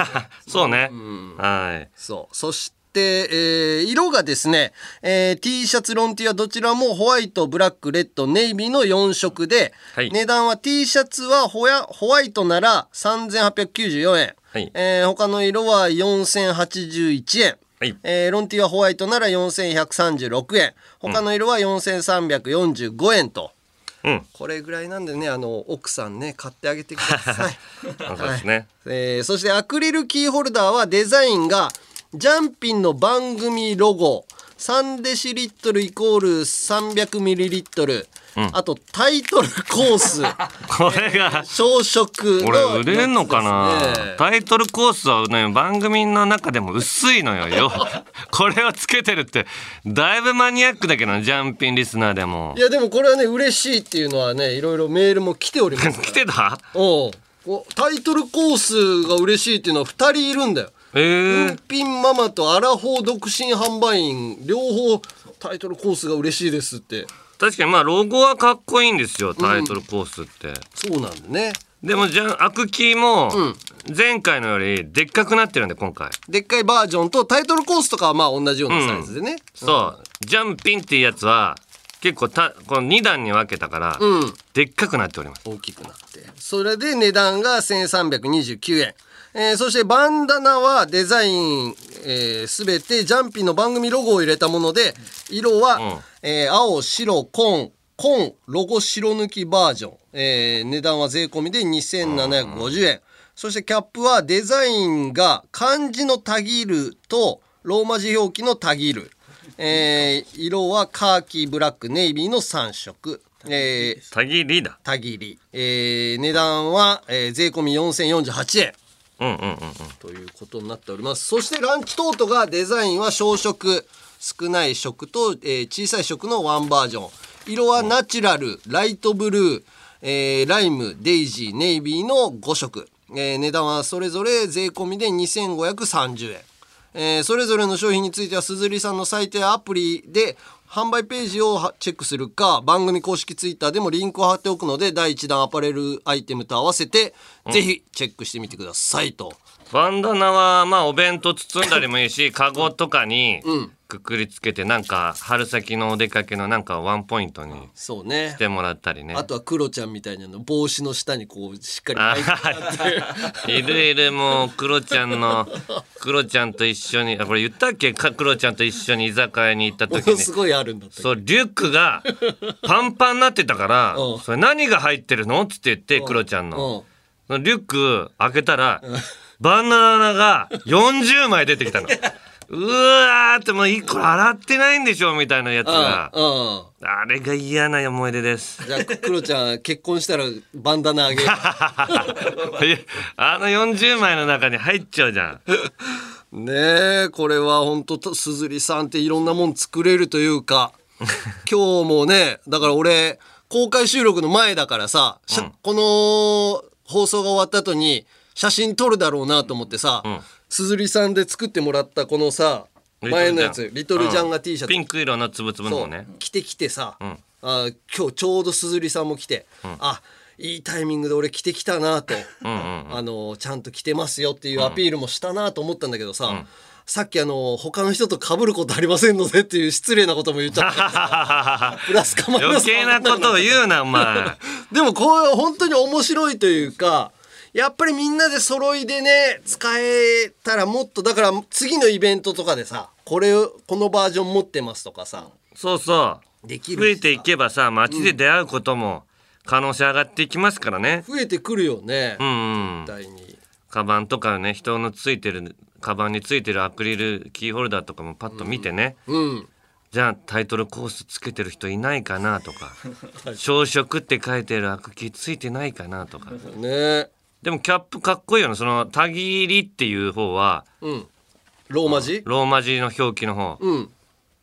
そうね、はい。そう。そして、えー色がですね、えー T シャツロン T はどちらもホワイト、ブラック、レッド、ネイビーの4色で、はい。値段は T シャツはホヤホワイトなら3894円、はい。えー他の色は4081円。はい。えーロンティはホワイトなら4136円。他の色は4345円と、うん。これぐらいなんでねあの奥さんね買ってあげてください。そうですね、えーそしてアクリルキーホルダーはデザインがジャンピンの番組ロゴ3デシリットルイコール300ミリリットル、あとタイトルコース。これが小食のこれ売れんのかな、タイトルコースはね番組の中でも薄いのよ。よ。これをつけてるってだいぶマニアックだけどねジャンピンリスナーでも。いやでもこれはね嬉しいっていうのはねいろいろメールも来ております 来てた？おタイトルコースが嬉しいっていうのは2人いるんだよえー。運品ママとアラフォー独身販売員両方タイトルコースが嬉しいですって。確かにまあロゴはかっこいいんですよタイトルコースって、そうなんだね。でもじゃあアクキーもん。前回のよりでっかくなってるんで今回、でっかいバージョンとタイトルコースとかはまあ同じようなサイズでね、そう。ジャンピンっていうやつは結構たこの2段に分けたから、うん。でっかくなっております。大きくなって。それで値段が1329円えーそしてバンダナはデザイン、えー、全てジャンピンの番組ロゴを入れたもので色は、うん。えー青白紺紺ロゴ白抜きバージョン、えー値段は税込みで2750円。そしてキャップはデザインが漢字のたぎるとローマ字表記のたぎる、えー色はカーキブラックネイビーの3色、えーたぎりだ。たぎり、えー値段は、えー税込み4048円ということになっております。そしてランチトートがデザインは小食少ない食と、えー小さい食のワンバージョン。色はナチュラルライトブルー、えーライムデイジーネイビーの5色、えー値段はそれぞれ税込みで2530円。えーそれぞれの商品については鈴木さんのサイトやアプリで販売ページをはチェックするか番組公式ツイッターでもリンクを貼っておくので第1弾アパレルアイテムと合わせて、ぜひチェックしてみてくださいと。バンダナはまあお弁当包んだりもいいしカゴとかにくくりつけてなんか春先のお出かけのなんかワンポイントにそうね。してもらったりね。あとはクロちゃんみたいなの帽子の下にこうしっかりあ巻いてもらって。いるいるもうクロちゃんのクロちゃんと一緒にあこれ言ったっけ？かクロちゃんと一緒に居酒屋に行った時に。すごいあるんだそうリュックがパンパンになってたからうん「それ何が入ってるの?」っつって言ってクロちゃんの。リュック開けたらバナナが40枚出てきたの。うわーってもう一個洗ってないんでしょみたいなやつが。うんうん。あれが嫌な思い出です。じゃあクロちゃん 結婚したらバンダナあげる あの40枚の中に入っちゃうじゃん。ねえこれは本当とすずりさんっていろんなもん作れるというか。今日もねだから俺公開収録の前だからさ、しゃこの放送が終わった後に写真撮るだろうなと思ってさ、すずりさんで作ってもらったこのさ前のやつリトルジャンが T シャツ。ピンク色のつぶつぶのね。着てきてさ、ん。あ今日ちょうどすずりさんも来て、あいいタイミングで俺着てきたなと、あのちゃんと着てますよっていうアピールもしたなと思ったんだけどさ、さっきあの他の人と被ることありませんのでっていう失礼なことも言っちゃった。プラスかマイナ余ス計なことを言うなお前。でもこう本当に面白いというかやっぱりみんなで揃いでね使えたらもっとだから次のイベントとかでさこれをこのバージョン持ってますとかさそうそう。できる増えていけばさ街で出会うことも可能性上がっていきますからね。増えてくるよね、うんうん。絶対に。カバンとかね人のついてるカバンについてるアクリルキーホルダーとかもパッと見てね、うん。じゃあタイトルコースつけてる人いないかなとか。朝食って書いてるアクキーついてないかなとか。ねでもキャップかっこいいよね。その「たぎり」っていう方はうん。ローマ字？ローマ字の表記の方。うん。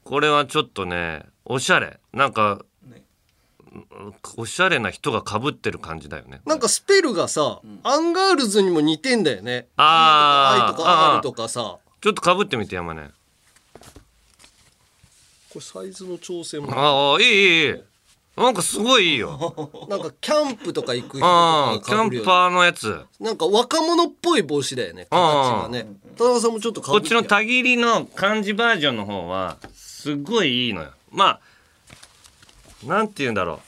これはちょっとねおしゃれ。なんかおしゃれな人がかぶってる感じだよね。なんかスペルがさ、アンガールズにも似てんだよね。あー。I とか R とかさ。ちょっとかぶってみて山根。これサイズの調整も。ああいいいいいいなんかすごいいいよ。なんかキャンプとか行く人ああキャとか被るよね。ンパーのやつ。なんか若者っぽい帽子だよね形がね。田中さんもちょっと被こっちのたぎりの漢字バージョンの方はすごいいいのよ。まあなんて言うんだろう。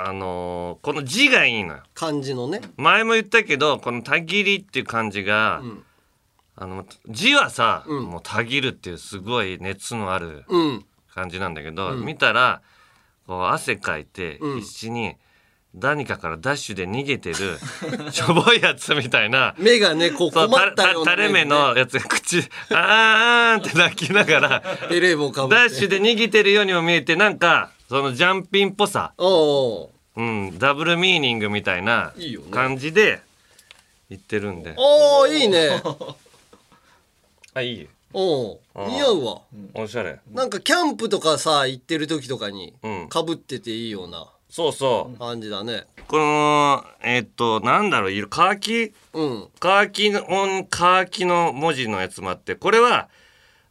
あのーこの字がいいのよ。漢字のね。前も言ったけどこの「たぎり」っていう漢字が、あの字はさ、もう「たぎる」っていうすごい熱のあるうん。感じなんだけど、見たらこう汗かいて必死に何かからダッシュで逃げてる しょぼいやつみたいな。目がねこう困ったようなた垂れ目のやつが口あーんって泣きながらベレー帽かぶって。ダッシュで逃げてるようにも見えてなんかそのジャンピンっぽさ、おううん、ダブルミーニングみたいな感じで言ってるんで。おーいいね。あいいおう似合うわ。おしゃれ。なんかキャンプとかさ行ってる時とかにうん。かぶってていいようなそうそう。感じだね。このえっとなんだろう色カーキ？うん。カーキのカーキの文字のやつもあってこれは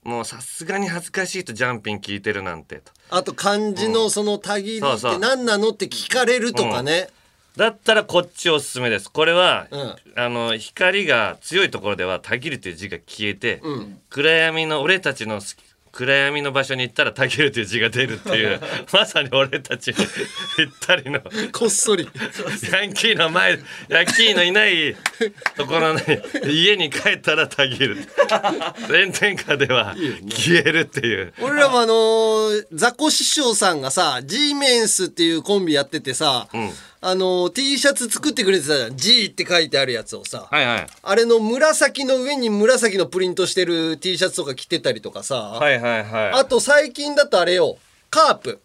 もうさすがに恥ずかしいとジャンピン聞いてるなんてと。あと漢字のそのたぎりってそうそう。何なのって聞かれるとかねだったらこっちおすすめです。これは、うん。あの光が強いところでは「たぎる」という字が消えて、うん。暗闇の俺たちの好き暗闇の場所に行ったら「たぎる」という字が出るっていう まさに俺たちに ぴったりのこっそり。ヤンキーの前ヤンキーのいないところに家に帰ったらたぎる。炎天下では消えるっていう。俺らもあのーザコ師匠さんがさ G メンスっていうコンビやっててさ、んあのー T シャツ作ってくれてたじゃん。G って書いてあるやつをさ、はいはい。あれの紫の上に紫のプリントしてる T シャツとか着てたりとかさ、はいはいはい。あと最近だとあれよ。カープ。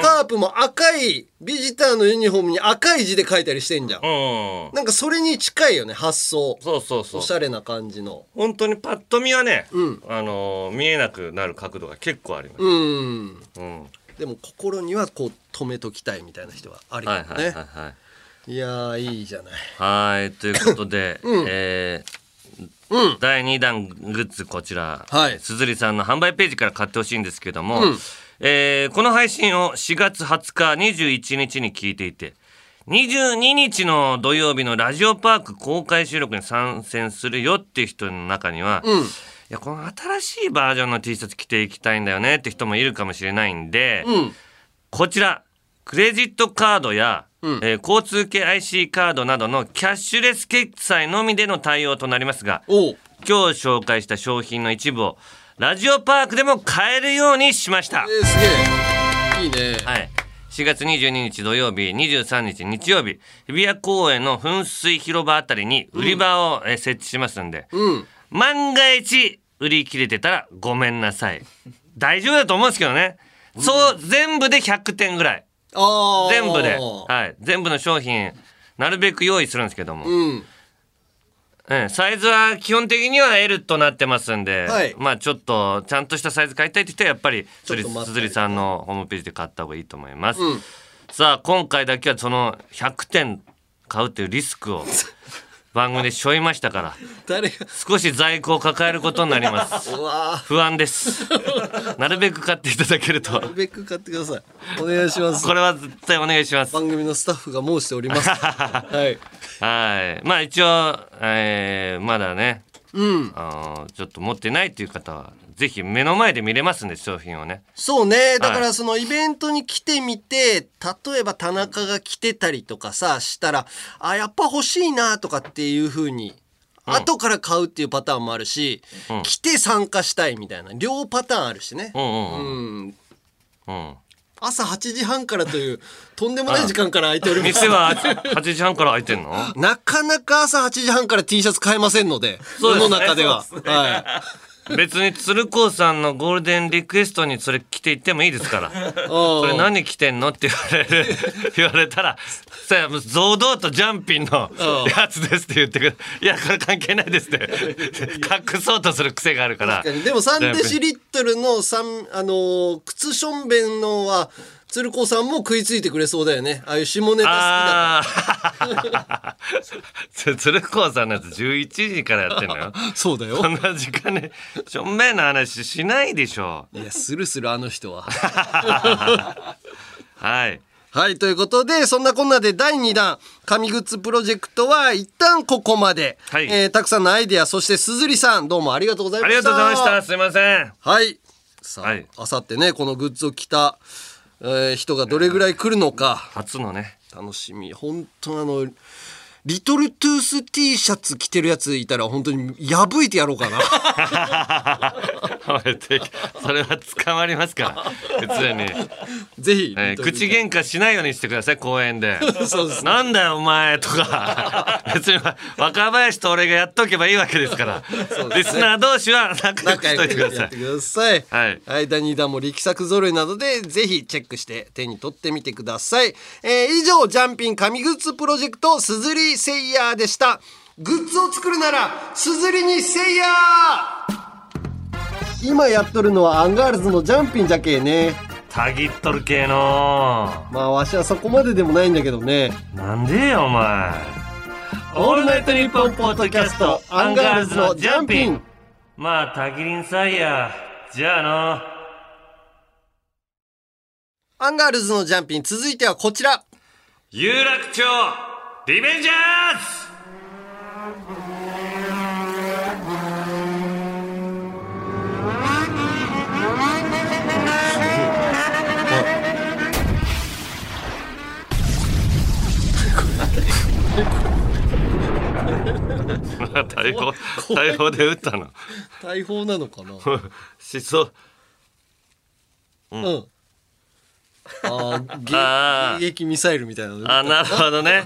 カープも赤いビジターのユニフォームに赤い字で書いたりしてんじゃん、うんなんかそれに近いよね発想。そうそうそう。おしゃれな感じの。本当にパッと見はね、うん。あのー見えなくなる角度が結構あります。うん。うん、でも心にはこう止めときたいみたいな人はありはいはいかもね、はいはい。いやーいいじゃない。はいということで、うん。えーうん。第2弾グッズこちら、はい。すずりさんの販売ページから買ってほしいんですけども、うん。えーこの配信を4月20日21日に聞いていて22日の土曜日のラジオパーク公開収録に参戦するよっていう人の中には、いやこの新しいバージョンの T シャツ着ていきたいんだよねって人もいるかもしれないんで、うんこちらクレジットカードや、えー交通系 IC カードなどのキャッシュレス決済のみでの対応となりますがおう今日紹介した商品の一部をラジオパークでも買えるようにしました。えー、すげえいいねはい。4月22日土曜日、23日日曜日、日比谷公園の噴水広場あたりに売り場をえー設置しますんで、うん万が一売り切れてたらごめんなさい。大丈夫だと思うんですけどね。そう、全部で100点ぐらい。全部で。はい。全部の商品、なるべく用意するんですけども。うんうん、サイズは基本的には L となってますんで、はいまあちょっとちゃんとしたサイズ買いたいって人はやっぱりちょっと待ってすずりさんのホームページで買った方がいいと思います、うんさあ今回だけはその100点買うっていうリスクを 番組で背負いましたから。誰が？少し在庫を抱えることになります。うわ不安です。なるべく買っていただけると。ーなるべく買ってください。お願いします。これは絶対お願いします。番組のスタッフが申しております。はい。はい。まあ一応、えーまだね。うん。あーちょっと持ってないっていう方はぜひ目の前で見れますんで商品をね。そうね。だかはいらそのイベントに来てみて例えば田中が来てたりとかさしたらあやっぱ欲しいなとかっていう風に後から買うっていうパターンもあるし、うん。来て参加したいみたいな両パターンあるしね、うんうんうん。うん。うん。朝8時半からというとんでもない時間から空いております。店は8時半から開いてんの？なかなか朝8時半から T シャツ買えませんのでその中では、はい別に鶴光さんのゴールデンリクエストにそれ着ていってもいいですから。それ何着てんのって言われる 言われたらそれはもう堂々とジャンピンのやつですって言ってくる。いやこれ関係ないですって。隠そうとする癖があるから。でも3デシリットルの三あのー靴しょんべんのは鶴子さんも食いついてくれそうだよね。ああいう下ネタ好きだ 鶴光さんのやつ11時からやってんのよ。ら そうだよ。こんな時間にしょんべんの話しないでしょ。いやするするあの人は。はい。はいということでそんなこんなで第2弾神グッズプロジェクトは一旦ここまで、はい。えーたくさんのアイデアそしてすずりさんどうもありがとうございました。ありがとうございました。すいません。はい。さあ、はい。あさってねこのグッズを着た、えー人がどれぐらい来るのか。初のね。楽しみ。本当あのリトルトゥース T シャツ着てるやついたら本当に破いてやろうかな それは捕まりますから普通に、ぜひ、えー口喧嘩しないようにしてください公園で。そうですなんだよお前とか。別に若林と俺がやっとけばいいわけですから。リスナー同士は仲良くしといてください。ださい。はい。はい、第2弾も力作揃いなのでぜひチェックして手に取ってみてください。えー以上、ジャンピン神グッズプロジェクトすずりセイヤーでした。グッズを作るなら、すずりにセイヤー今やっとるのはアンガールズのジャンピンじゃけえね。たぎっとる系のまあ、わしはそこまででもないんだけどね。なんでよお前オールナイトニッポンポッドキャストアンガールズのジャンピンまあたぎりんさいやじゃあのアンガールズのジャンピン、続いてはこちら。有楽町リベンジャーズ大砲で撃ったの大砲なのかな？しそううん。あーあ撃ミサイルみたいなのあなるほどね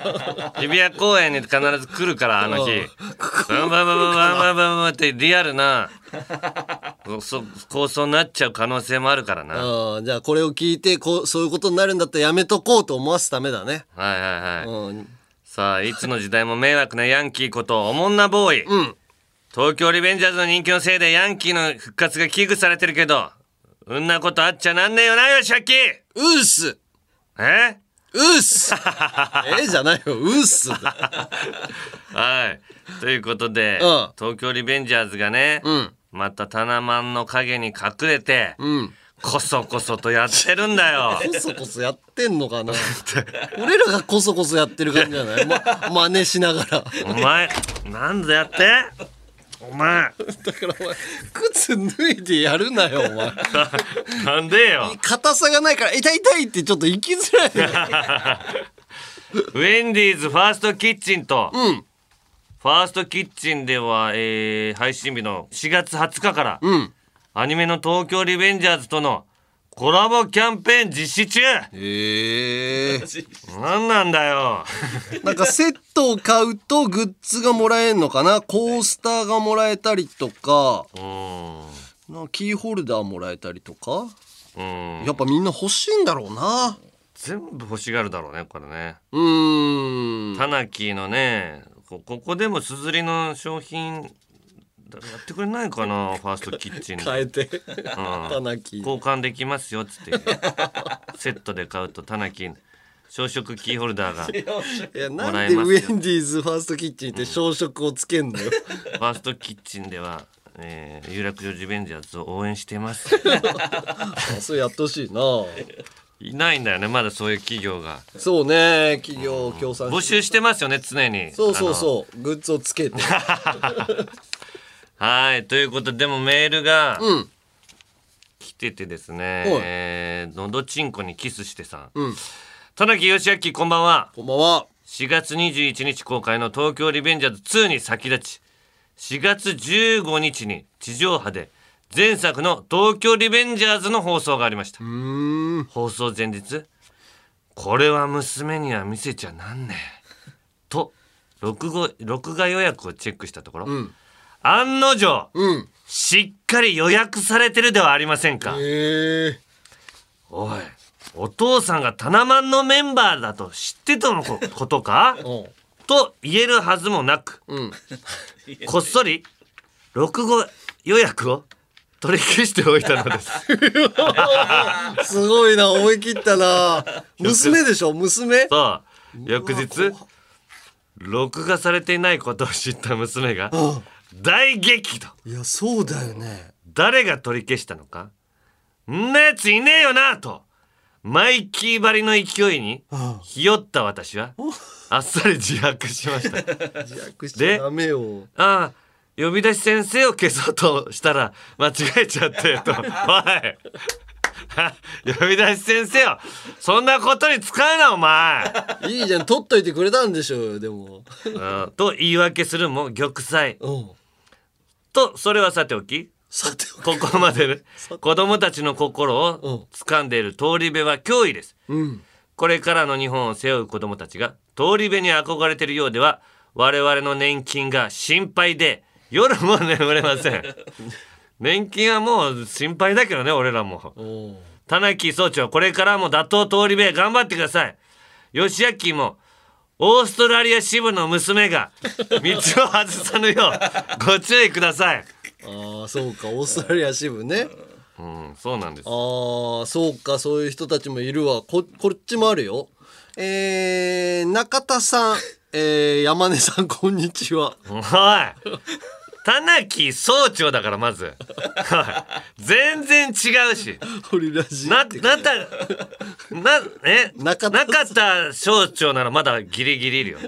日比谷公園に必ず来るからあの日バンバンバンバンバンバンバンってリアルなそ構想になっちゃう可能性もあるからなはいあーじゃあこれを聞いてこうそういうことになるんだったらやめとこうと思わすためだね。はいはい、うん。さあいつの時代も迷惑なヤンキーことおもんなボーイ、うん。東京リベンジャーズの人気のせいでヤンキーの復活が危惧されてるけどうんなことあっちゃなんねえよなよシャッキーうっすえ？うっす えじゃないよ。うっす。はい。ということで、うん東京リベンジャーズがね、うん。またタナマンの影に隠れて、うん。こそこそとやってるんだよ こそこそやってんのかな？俺らがこそこそやってる感じじゃない、ま、真似しながらお前なんでやって？お前。だからお前靴脱いでやるなよお前。なんでよ。硬さがないから痛い痛いってちょっと行きづらい。ウェンディーズファーストキッチンと、うん。ファーストキッチンでは、えー配信日の4月20日から、うん。アニメの東京リベンジャーズとのコラボキャンペーン実施中。ええ。なんなんだよ。なんかセットを買うとグッズがもらえるのかな？コースターがもらえたりとか。うん。なキーホルダーもらえたりとか？うん。やっぱみんな欲しいんだろうな。全部欲しがるだろうねこれね。うーん。タナキのねこここでもすずりの商品やってくれないかな ファーストキッチン。で変えて。うん。タナキ。交換できますよっつって。セットで買うとタナキ朝食キーホルダーがフいやもなんでウェンディーズファーストキッチンって小食をつけんのよ、ァーストキッチンでは、えー有楽町リベンジャーズを応援しています。あそれやってほしいな。いないんだよねまだそういう企業が。そうね企業協賛募集してますよね常に。そうそうそう。グッズをつけて。うはいということででもメールがうん。来ててですね、はい。えーのどちんこにキスしてさん。うん。田中義明こんばんは。こんばんは。4月21日公開の東京リベンジャーズ2に先立ち。4月15日に地上波で前作の東京リベンジャーズの放送がありました。うーん。放送前日これは娘には見せちゃなんねえ。と録画録画予約をチェックしたところ、ん案の定うん。しっかり予約されてるではありませんか。おいお父さんがタナマンのメンバーだと知ってたのこ ことか？うん。と言えるはずもなくうん。こっそり録画予約を取り消しておいたのです。すごいな思い切ったな。娘でしょ？娘？と翌日録画されていないことを知った娘が大激怒。いやそうだよね。誰が取り消したのか？んなやついねえよなと。マイキー張りの勢いにひよった私はあっさり自白しました。自白しちゃダメよ。ああ呼び出し先生を消そうとしたら間違えちゃってと。おい。呼び出し先生を。そんなことに使うなお前。いいじゃん。取っといてくれたんでしょうよでも。うんと言い訳するも玉砕。うんとそれはさておきさてここまでね子供たちの心を掴んでいる通り部は脅威です。うん。これからの日本を背負う子供たちが通り部に憧れているようでは我々の年金が心配で夜も眠れません。年金はもう心配だけどね俺らも。田中総長これからも打倒通り部頑張ってください。吉明もオーストラリア支部の娘が道を外さぬようご注意ください。ああそうか。オーストラリア支部ね。うんそうなんです。ああそうか。そういう人たちもいるわ。ここっちもあるよ。えー、中田さん。えー、山根さんこんにちは。おい田中総長だからまず。全然違うし。ホリラジな、なった、な、え、中田中田省庁ならまだギリギリいるよ。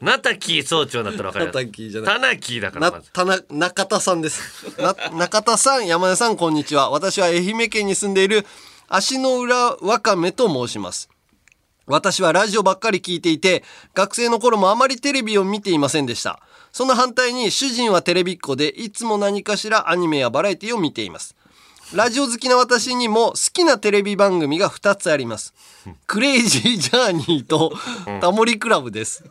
中木総長だったらわかるよ。中木じゃない。田中だからなまず。たな中田さんです。な中田さん山根さんこんにちは。私は愛媛県に住んでいる足の裏わかめと申します。私はラジオばっかり聞いていて学生の頃もあまりテレビを見ていませんでしたその反対に主人はテレビっ子でいつも何かしらアニメやバラエティを見ています。ラジオ好きな私にも好きなテレビ番組が2つあります。クレイジージャーニーとタモリクラブです。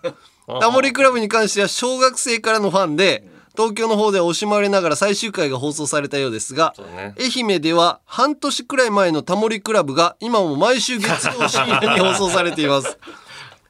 タモリクラブに関しては小学生からのファンで東京の方では惜しまれながら最終回が放送されたようですが、うね。愛媛では半年くらい前のタモリクラブが今も毎週月曜深夜に放送されています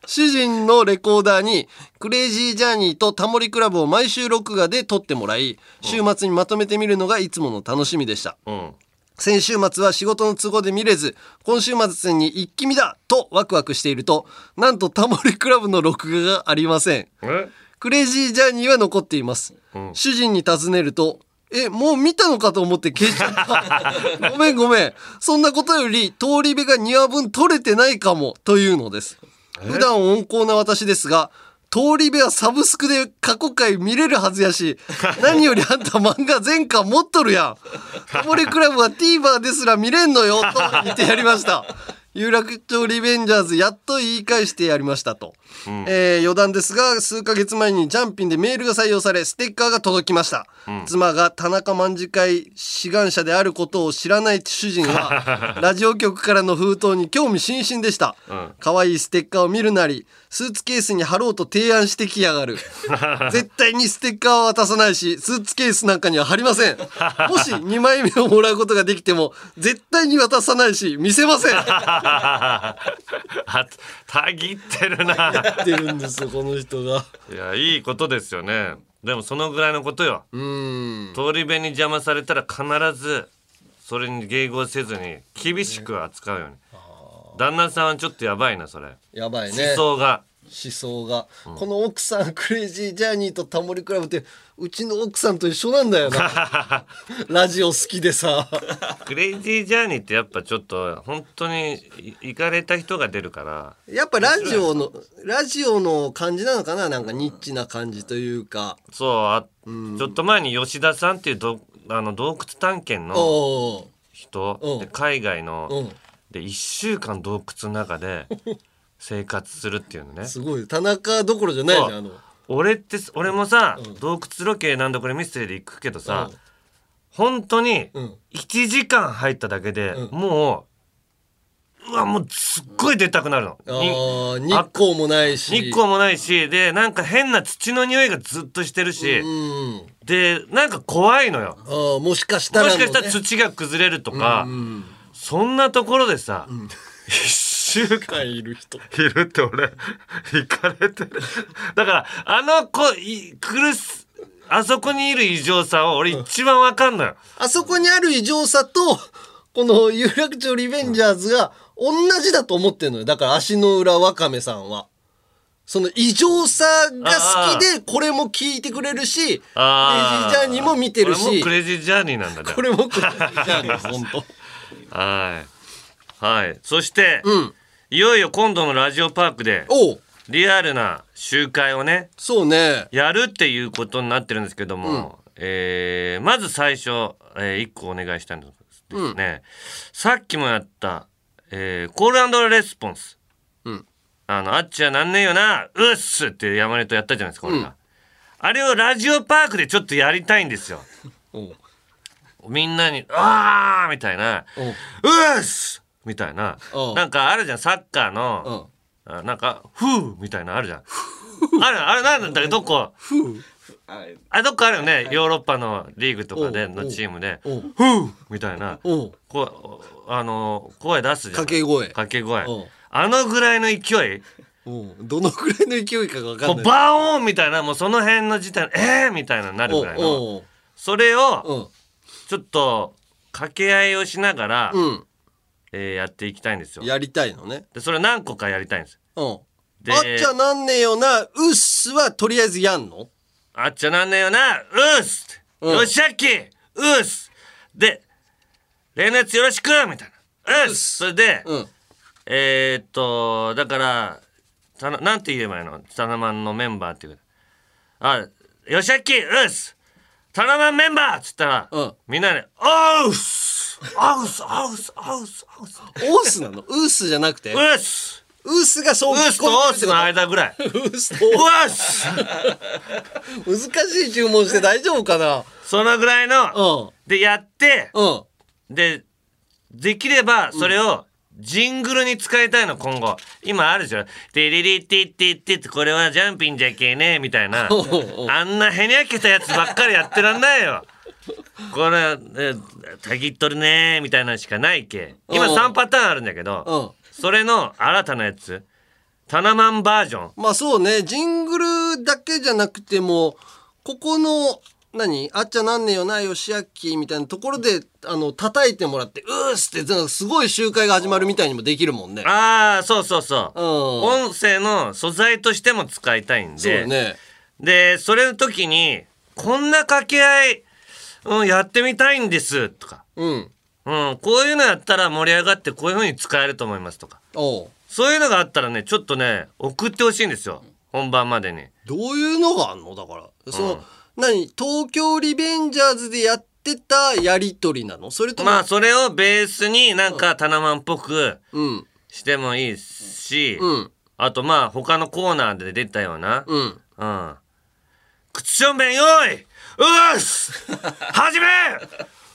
主人のレコーダーにクレイジージャーニーとタモリクラブを毎週録画で撮ってもらい週末にまとめてみるのがいつもの楽しみでしたうん。先週末は仕事の都合で見れず今週末に一気見だとワクワクしているとなんとタモリクラブの録画がありませんえ？クレイジージャーニーは残っています、ん主人に尋ねるとえ、もう見たのかと思って消しちゃった。ごめんごめん。そんなことより、通り部が2話分取れてないかも、というのです。普段温厚な私ですが、通り部はサブスクで過去回見れるはずやし、何よりあんた漫画全巻持っとるやん。タモリクラブは TVer ですら見れんのよ、と言ってやりました。有楽町リベンジャーズやっと言い返してやりましたと、えー余談ですが数ヶ月前にジャンピンでメールが採用されステッカーが届きました、妻が田中卍会志願者であることを知らない主人は ラジオ局からの封筒に興味津々でした、可愛いステッカーを見るなりスーツケースに貼ろうと提案してきやがる。絶対にステッカーは渡さないしスーツケースなんかには貼りません。もし2枚目をもらうことができても絶対に渡さないし見せません。あたぎってるなってるんですよこの人が。いやいいことですよね。でもそのぐらいのことよ。うん。通り部に邪魔されたら必ずそれに迎合せずに厳しく扱うように、旦那さんはちょっとやばいなそれ。やばいね。思想が。思想が、この奥さんクレイジージャーニーとタモリクラブってうちの奥さんと一緒なんだよな。ラジオ好きでさ。クレイジージャーニーってやっぱちょっと本当にい行かれた人が出るから。やっぱラジオのラジオの感じなのかな？なんかニッチな感じというか。そうあ、ちょっと前に吉田さんっていうどあの洞窟探検の人。う。んで海外の、う。んで1週間洞窟の中で生活するっていうのね。すごい。田中どころじゃないじゃんあの俺って俺もさ、洞窟ロケなんだこれミステリーで行くけどさ、本当にうん。1時間入っただけで、もううわもうすっごい出たくなるの。あにー日光もないし。日光もないしでなんか変な土の匂いがずっとしてるし、うん。でなんか怖いのよ。あーもしかしたらの、ね、もしかしたら土が崩れるとか、そんなところでさ、一 週間いる人。いるって俺行かれてる。だからあの子い苦すあそこにいる異常さを俺一番わかんのよ、あそこにある異常さとこの有楽町リベンジャーズが同じだと思ってんのよ。だから足の裏わかめさんは。その異常さが好きでこれも聞いてくれるしクレイジあージャーニーも見てるし。俺もクレイジージャーニーなんだね。これもクレイジージャーニー本当。はい。はい。そして、うんいよいよ今度のラジオパークでおう。リアルな集会をねそうね。やるっていうことになってるんですけども、えーまず最初、え1個お願いしたいんですね、さっきもやった、えーコールレスポンス、うん。あのあっちはなんねえよなうっすって山根とやったじゃないですか、俺が。あれをラジオパークでちょっとやりたいんですよ。おう。みんなに「あー!」みたいな。おう「うっす!」みたいな。うん。なんかあるじゃんサッカーうの、ん。あなんか「ふう」みたいなのあるじゃん。あるあれなんだっけどこ？あどっかあるよね。ヨーロッパのリーグとかでのチームで「おうふう」みたいな。おうこうあの声出すじゃん。掛け声。掛け声。おうあのぐらいの勢い？おうどのくらいの勢いかが分かこうんない。バーンみたいなもうその辺の時点でえー？みたいななるぐらいの。それをおうちょっと掛け合いをしながら、うんえーやっていきたいんですよ。やりたいのね。でそれ何個かやりたいんです。うん。であっちゃなんねえよなうっすはとりあえずやんの？あっちゃなんねえよなうっす、うん。よしあきうっす。で例のやつよろしくみたいな。うっす。それで、うん。えー、っとだからたななんて言えばいいの？タナマンのメンバーっていうか。あよしあきうっす。タナマンメンバーっつったら、うん。みんなで「おうっすおうっすおうっすおうっすおうっすオースなの？ウースじゃなくて？うっすウースがそううっすとおうっすの間ぐらい。ウース。とうわっす難しい注文して大丈夫かな？そのぐらいの、うん。でやって。うん。でできればそれをジングルに使いたいの今後。今あるじゃん「テリリティティティってこれはジャンピンじゃけえね」みたいなあんなへにゃけたやつばっかりやってらんないよ これえたぎっとるねみたいなのしかないけ今おう3パターンあるんだけどうん。それの新たなやつ。タナマンバージョン。まあそうねジングルだけじゃなくてもここの何あっちゃなんねえよなよしあきみたいなところであの叩いてもらってうーすってすごい集会が始まるみたいにもできるもんね。ああそうそうそう。うん。音声の素材としても使いたいんで。そうね。でそれの時にこんな掛け合いうん、やってみたいんですとか、うん。うん、こういうのやったら盛り上がってこういう風に使えると思いますとか。おう。そういうのがあったらねちょっとね送ってほしいんですよ。本番までに。どういうのがあんの？だからその、何？東京リベンジャーズでやってたやりとりなの？それともまあそれをベースになんかタナマンっぽくうん。してもいいし、うん。あとまあ他のコーナーで出たような、うん。うん。口正面よいうーす始め！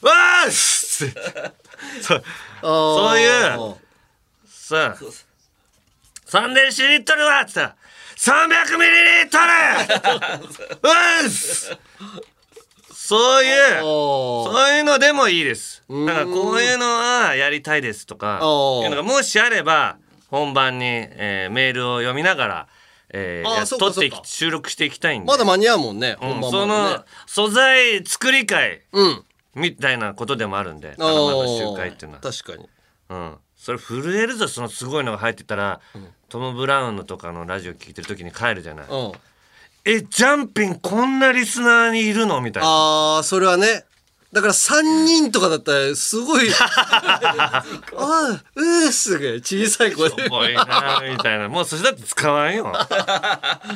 うーすそう。そういう。さ3デシリットルはっつった。ら300ミリリットル！うーすそういう。おそういうのでもいいです。だからこういうのはやりたいですとか。いうのがもしあれば本番に、えーメールを読みながら、えー撮って収録していきたいんで。まだ間に合うもんね、うん本番その素材作り会うんみたいなことでもあるんで、あの集会っていうのは。確かにうん。それ震えるぞそのすごいのが入ってたら、トム・ブラウンのとかのラジオ聞いてる時に帰るじゃない。うんえジャンピンこんなリスナーにいるの？みたいな。ああそれはねだから3人とかだったらすごい ああうーすげえ小さい声で。すごいなみたいな。もうそれだって使わんよ。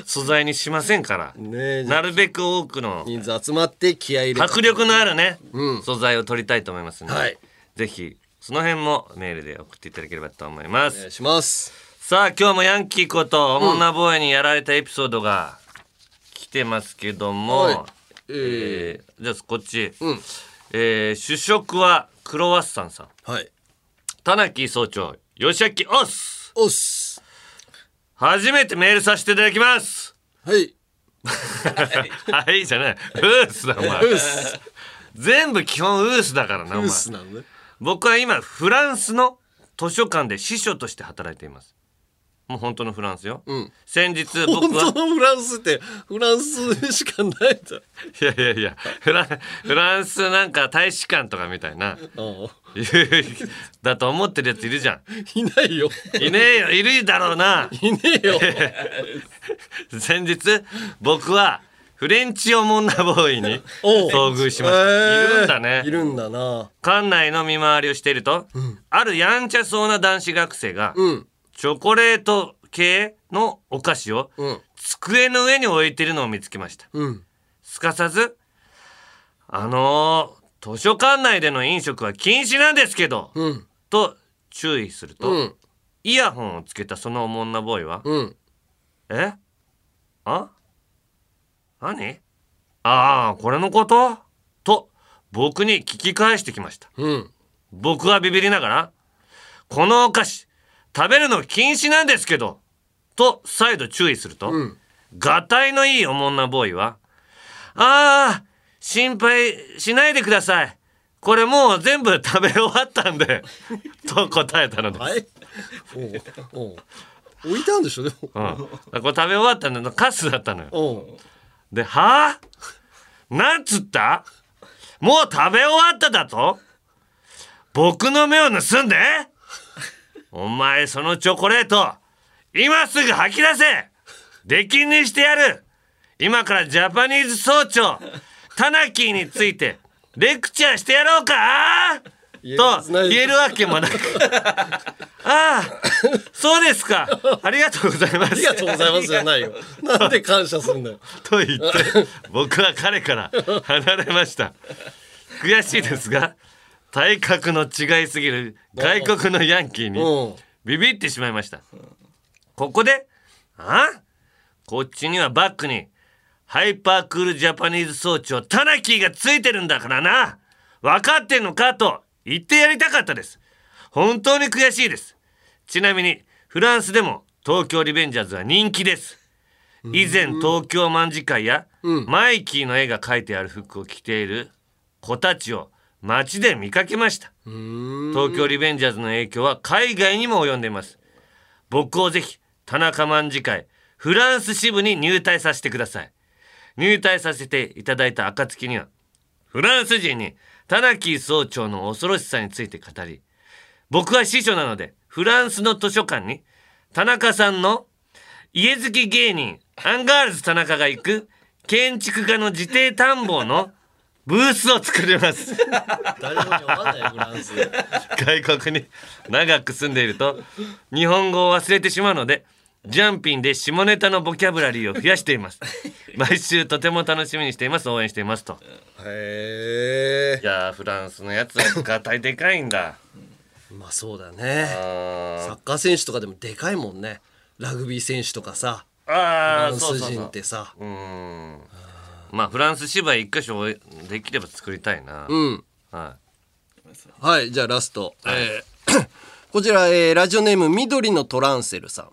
素材にしませんから。ねなるべく多くの人数集まって気合い入れた迫力のあるね、うん。素材を取りたいと思いますので、はい。ぜひその辺もメールで送っていただければと思います、お願いします。さあ今日もヤンキーことおもんなボーイにやられたエピソードが来てますけども、はいえーじゃあこっち、うん。えー主食はクロワッサンさん。はい。田中総長吉明オス。おっす初めてメールさせていただきます。はい。はいじゃない。ウースだお前。うっす全部基本ウースだからなおう前っすなのね。僕は今フランスの図書館で司書として働いていますもう本当のフランスよ、うん。先日本僕は当のフランスってフランスしかないんだ いやいやいやフランフランスなんか大使館とかみたいな。だと思ってるやついるじゃいないよ。んいねえよ。いるだろうな。いねえよ。先日僕はフレンチオモンナボーイに遭遇しました、えー。いるんだね。いるんだな。館内の見回りをしていると、あるやんちゃそうな男子学生が、うんチョコレート系のお菓子をうん。机の上に置いてるのを見つけました。うん。すかさず「あのー、図書館内での飲食は禁止なんですけど」うん。と注意すると、うん。イヤホンをつけたそのおもんなボーイはうん「え？あ？何？ああこれのこと?」と僕に聞き返してきました。うん。僕はビビりながら「このお菓子食べるの禁止なんですけど」と再度注意すると、うん。がたいのいいおもんなボーイは「ああ心配しないでください。これもう全部食べ終わったんで」と答えたのです、はい。置いたんでしょでも。うん、これ食べ終わったのカスだったのよ。で「はあなんつった？もう食べ終わっただと？僕の目を盗んで？お前そのチョコレート今すぐ吐き出せ。出禁にしてやる。今からジャパニーズ総長タナキーについてレクチャーしてやろうか。と言えるわけもなく。ああそうですか。ありがとうございます。ありがとうございますじゃないよ。なんで感謝するんだよ。と言って僕は彼から離れました。悔しいですが体格の違いすぎる外国のヤンキーにうん。ビビってしまいました。ここであ？こっちにはバックにハイパークールジャパニーズ総長タナキーがついてるんだからな。分かってんのかと言ってやりたかったです。本当に悔しいです。ちなみにフランスでも東京リベンジャーズは人気です。以前東京卍会やマイキーの絵が描いてある服を着ている子たちを街で見かけました。東京リベンジャーズの影響は海外にも及んでいます。僕をぜひ田中卍会フランス支部に入隊させてください。入隊させていただいた暁にはフランス人にタナキー総長の恐ろしさについて語り僕は司書なのでフランスの図書館に田中さんの家付き芸人アンガールズ田中が行く建築家の自邸探訪のブースを作ります。誰も読まないフランス。外国に長く住んでいると日本語を忘れてしまうのでジャンピンで下ネタのボキャブラリーを増やしています。毎週とても楽しみにしています。応援していますと。へえ。いやーフランスのやつはガタイでかいんだ。まあそうだね。あサッカー選手とかでもでかいもんね。ラグビー選手とかさ。ーあーフランス人そう。そうそうってさ。うーんまあフランス芝居一箇所できれば作りたいな、うん。ははいじゃあラスト、えー こちら、えーラジオネーム緑のトランセルさん。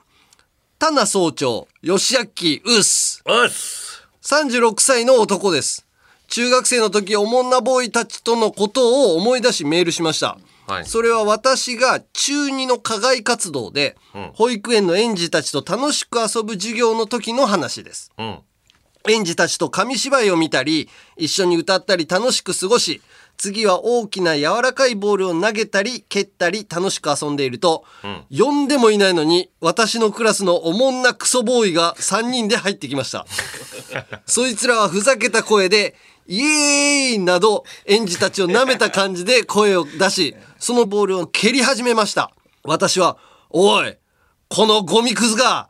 田名総長吉明ウス。いおっす36歳の男です。中学生の時おもんなボーイたちとのことを思い出しメールしました、はい。それは私が中2の課外活動で、ん。保育園の園児たちと楽しく遊ぶ授業の時の話です。うん園児たちと紙芝居を見たり一緒に歌ったり楽しく過ごし次は大きな柔らかいボールを投げたり蹴ったり楽しく遊んでいると、呼んでもいないのに私のクラスのおもんなクソボーイが3人で入ってきました。そいつらはふざけた声でイエーイなど園児たちを舐めた感じで声を出しそのボールを蹴り始めました。私は「おいこのゴミクズが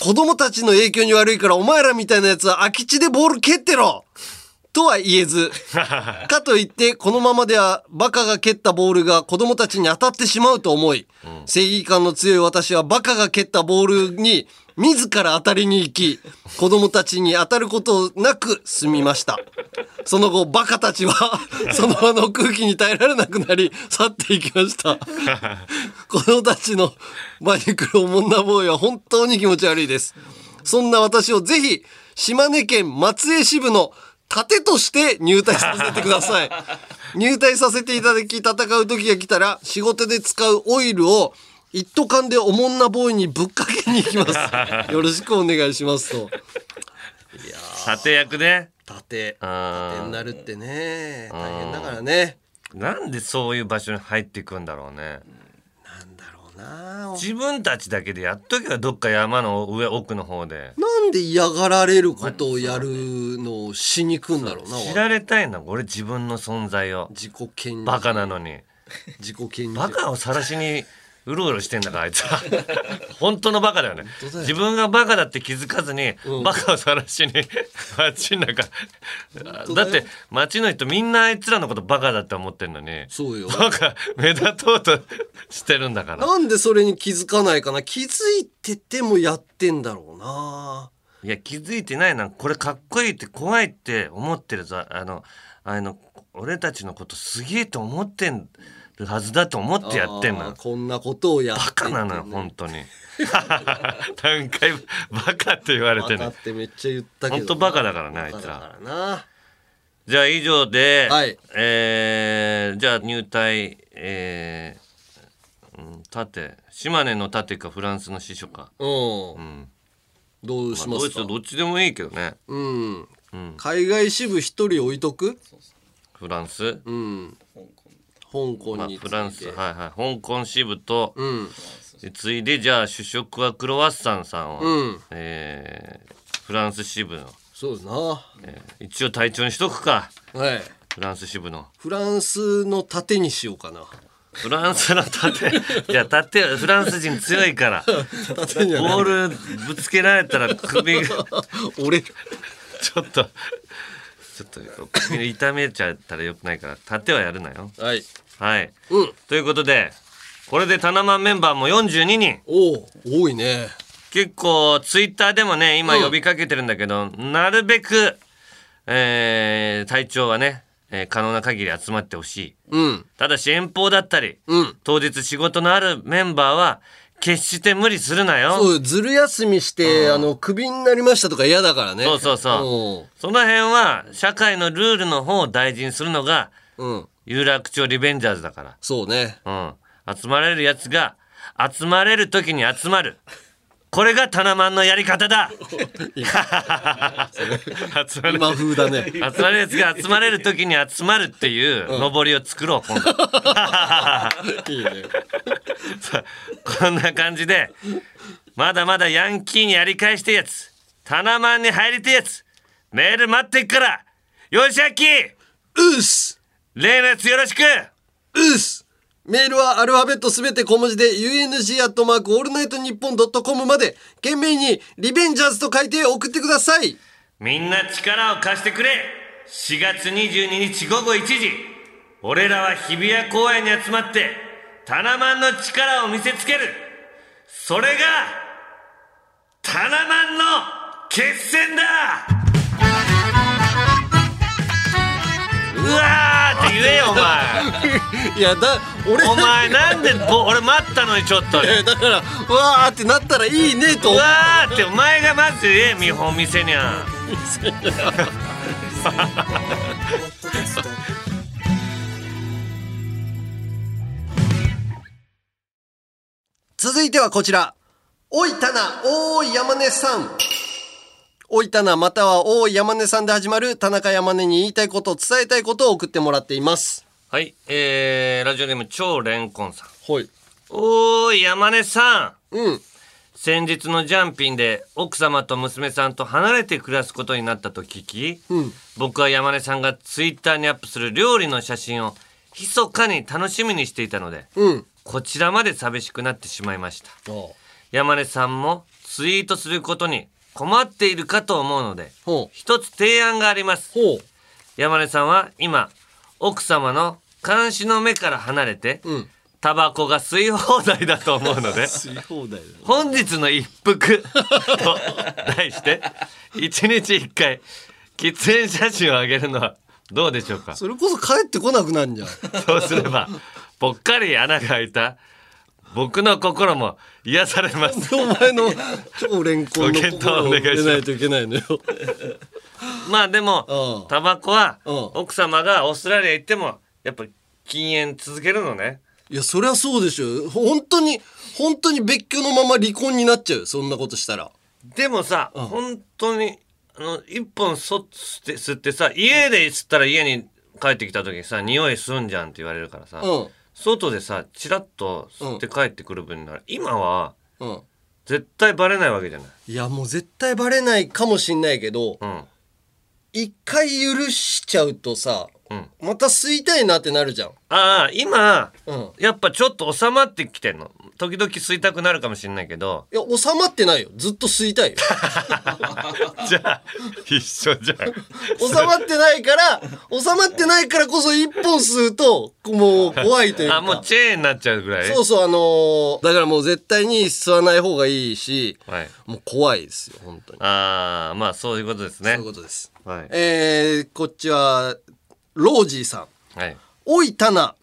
子供たちの影響に悪いからお前らみたいなやつは空き地でボール蹴ってろ。とは言えず、かといってこのままではバカが蹴ったボールが子供たちに当たってしまうと思い、正義感の強い私はバカが蹴ったボールに自ら当たりに行き、子供たちに当たることなく済みました。その後、バカたちは その場の空気に耐えられなくなり去っていきました。子供たちの前に来るおもんなボーイは本当に気持ち悪いです。そんな私をぜひ島根県松江支部の盾として入隊させてください。入隊させていただき戦う時が来たら仕事で使うオイルを一斗缶でおもんなボーイにぶっかけに行きます。よろしくお願いしますと。盾役で盾。盾になるってね。大変だからね。なんでそういう場所に入っていくんだろうねなんだろうな。自分たちだけでやっとけばどっか山の上奥の方でなんで嫌がられることをやるのをしに行くんだろうな。知られたいんだ俺自分の存在を自己顕示。バカなのに自己顕示。バカを晒しにうろうろしてんだからあいつは。本当のバカだよね。自分がバカだって気づかずに、バカを晒しに 街の中。だって街の人みんなあいつらのことバカだって思ってんのにそうよ。バカ目立とうとしてるんだから。なんでそれに気づかないかな。気づいててもやってんだろうな。いや気づいてないな。これかっこいいって怖いって思ってるぞ。あのあの俺たちのことすげえと思ってるはずだと思ってやってんのこんなことをやってバカなのよ本当に。何回バカって言われてるバカってめっちゃ言ったけど本当バカだからねあいつら。じゃあ以上で、はい。えーじゃあ入隊えーうん、盾。島根の盾かフランスの師匠か、うん、うん。どうしますか、まあどっちでもいいけどね。うん、うん。海外支部一人置いとく？フランス、うん香港まあ、にフランスはいはい。香港支部と、うん。で次いでじゃあ主食はクロワッサンさんは、うん。えーフランス支部の、そうですな。はえー一応隊長にしとくか。い。フランス支部の。フランスの盾にしようかな。フランスの盾？いや盾はフランス人強いから。ボるールぶつけられたら首が。ち ょ折れる。っとちょっと首痛めちゃったらよくないから盾はやるなよ。はいはい。うん。ということでこれでタナマンメンバーも42人。おお多いね。結構ツイッターでもね今うん。呼びかけてるんだけど、なるべく、えー隊長はね、えー可能な限り集まってほしい。うん。ただし遠方だったりうん。当日仕事のあるメンバーは決して無理するなよ。そうずる休みしてあのクビになりましたとか嫌だからね。そうそうそう。その辺は社会のルールの方を大事にするのがうん、うん、有楽町リベンジャーズだかそうね。ら、うん、集まれるやつが集まれる時に集まる。これがタナマンのやり方だ。集まれ今風だね。集まるやつが集まれる時に集まるっていう上りを作ろう今度。いいね。こんな感じでまだまだヤンキーにやり返してやつ。タナマンに入りてえやつ。メール待ってっから。よしあきうっす例のやつよろしく。うっす。メールはアルファベットすべて小文字で UNG アットマークオールナイトニッポンドットコムまで懸命にリベンジャーズと書いて送ってください。みんな力を貸してくれ。4月22日午後1時。俺らは日比谷公園に集まってタナマンの力を見せつける。それがタナマンの決戦だ。うわ言えよお前。いやだ俺お前なんでぼ俺待ったのにちょっと。えだからうわーってなったらいいねと。うわーってお前がまず言え見本見せにゃ 続いてはこちら。おいたな、おーい山根さん。おいたな、またはおーい山根さんで始まる田中山根に言いたいこと、伝えたいことを送ってもらっています。はいえー、ラジオネーム超レンコンさんはい。おーい山根さんうん。先日のジャンピンで奥様と娘さんと離れて暮らすことになったと聞き、うん。僕は山根さんがツイッターにアップする料理の写真を密かに楽しみにしていたのでうん。こちらまで寂しくなってしまいました山根さんもツイートすることに困っているかと思うので。一つ提案があります。山根さんは今奥様の監視の目から離れてうん。タバコが吸い放題だと思うので。本日の一服と題して一日一回喫煙写真をあげるのはどうでしょうか？それこそ帰ってこなくなんじゃん。そうすればぽっかり穴が開いた僕の心も癒されます お前の超レンコンのご検討お願いします出ないといけないのよ。まあでもうんタバコはうん奥様がオーストラリア行ってもやっぱ禁煙続けるのねいや、そりゃそうでしょ。本当に、本当に別居のまま離婚になっちゃうよ。そんなことしたら。でもさ、うん本当にあの一本そ吸って吸ってさ家で吸ったら家に帰ってきた時にさ匂いすんじゃんって言われるからさ、うん。外でさチラッと吸って帰ってくる分になら、今はうん。絶対バレないわけじゃない。いや、もう絶対バレないかもしんないけど、うん一回許しちゃうとさ、うん、また吸いたいなってなるじゃん。ああ今うん。やっぱちょっと収まってきてんの？時々吸いたくなるかもしれないけどいや、収まってないよ。ずっと吸いたいよ。じゃあ一緒じゃん収まってないから、収まってないからこそ一本吸うと、もう怖いというか。あもうチェーンになっちゃうぐらい？そうそう、あのーだからもう絶対に吸わない方がいいし、はい、もう怖いですよ、本当に。ああまあそういうことですねそういうことです。はい、えー、こっちは、ロージーさん。はい、おい、タナ。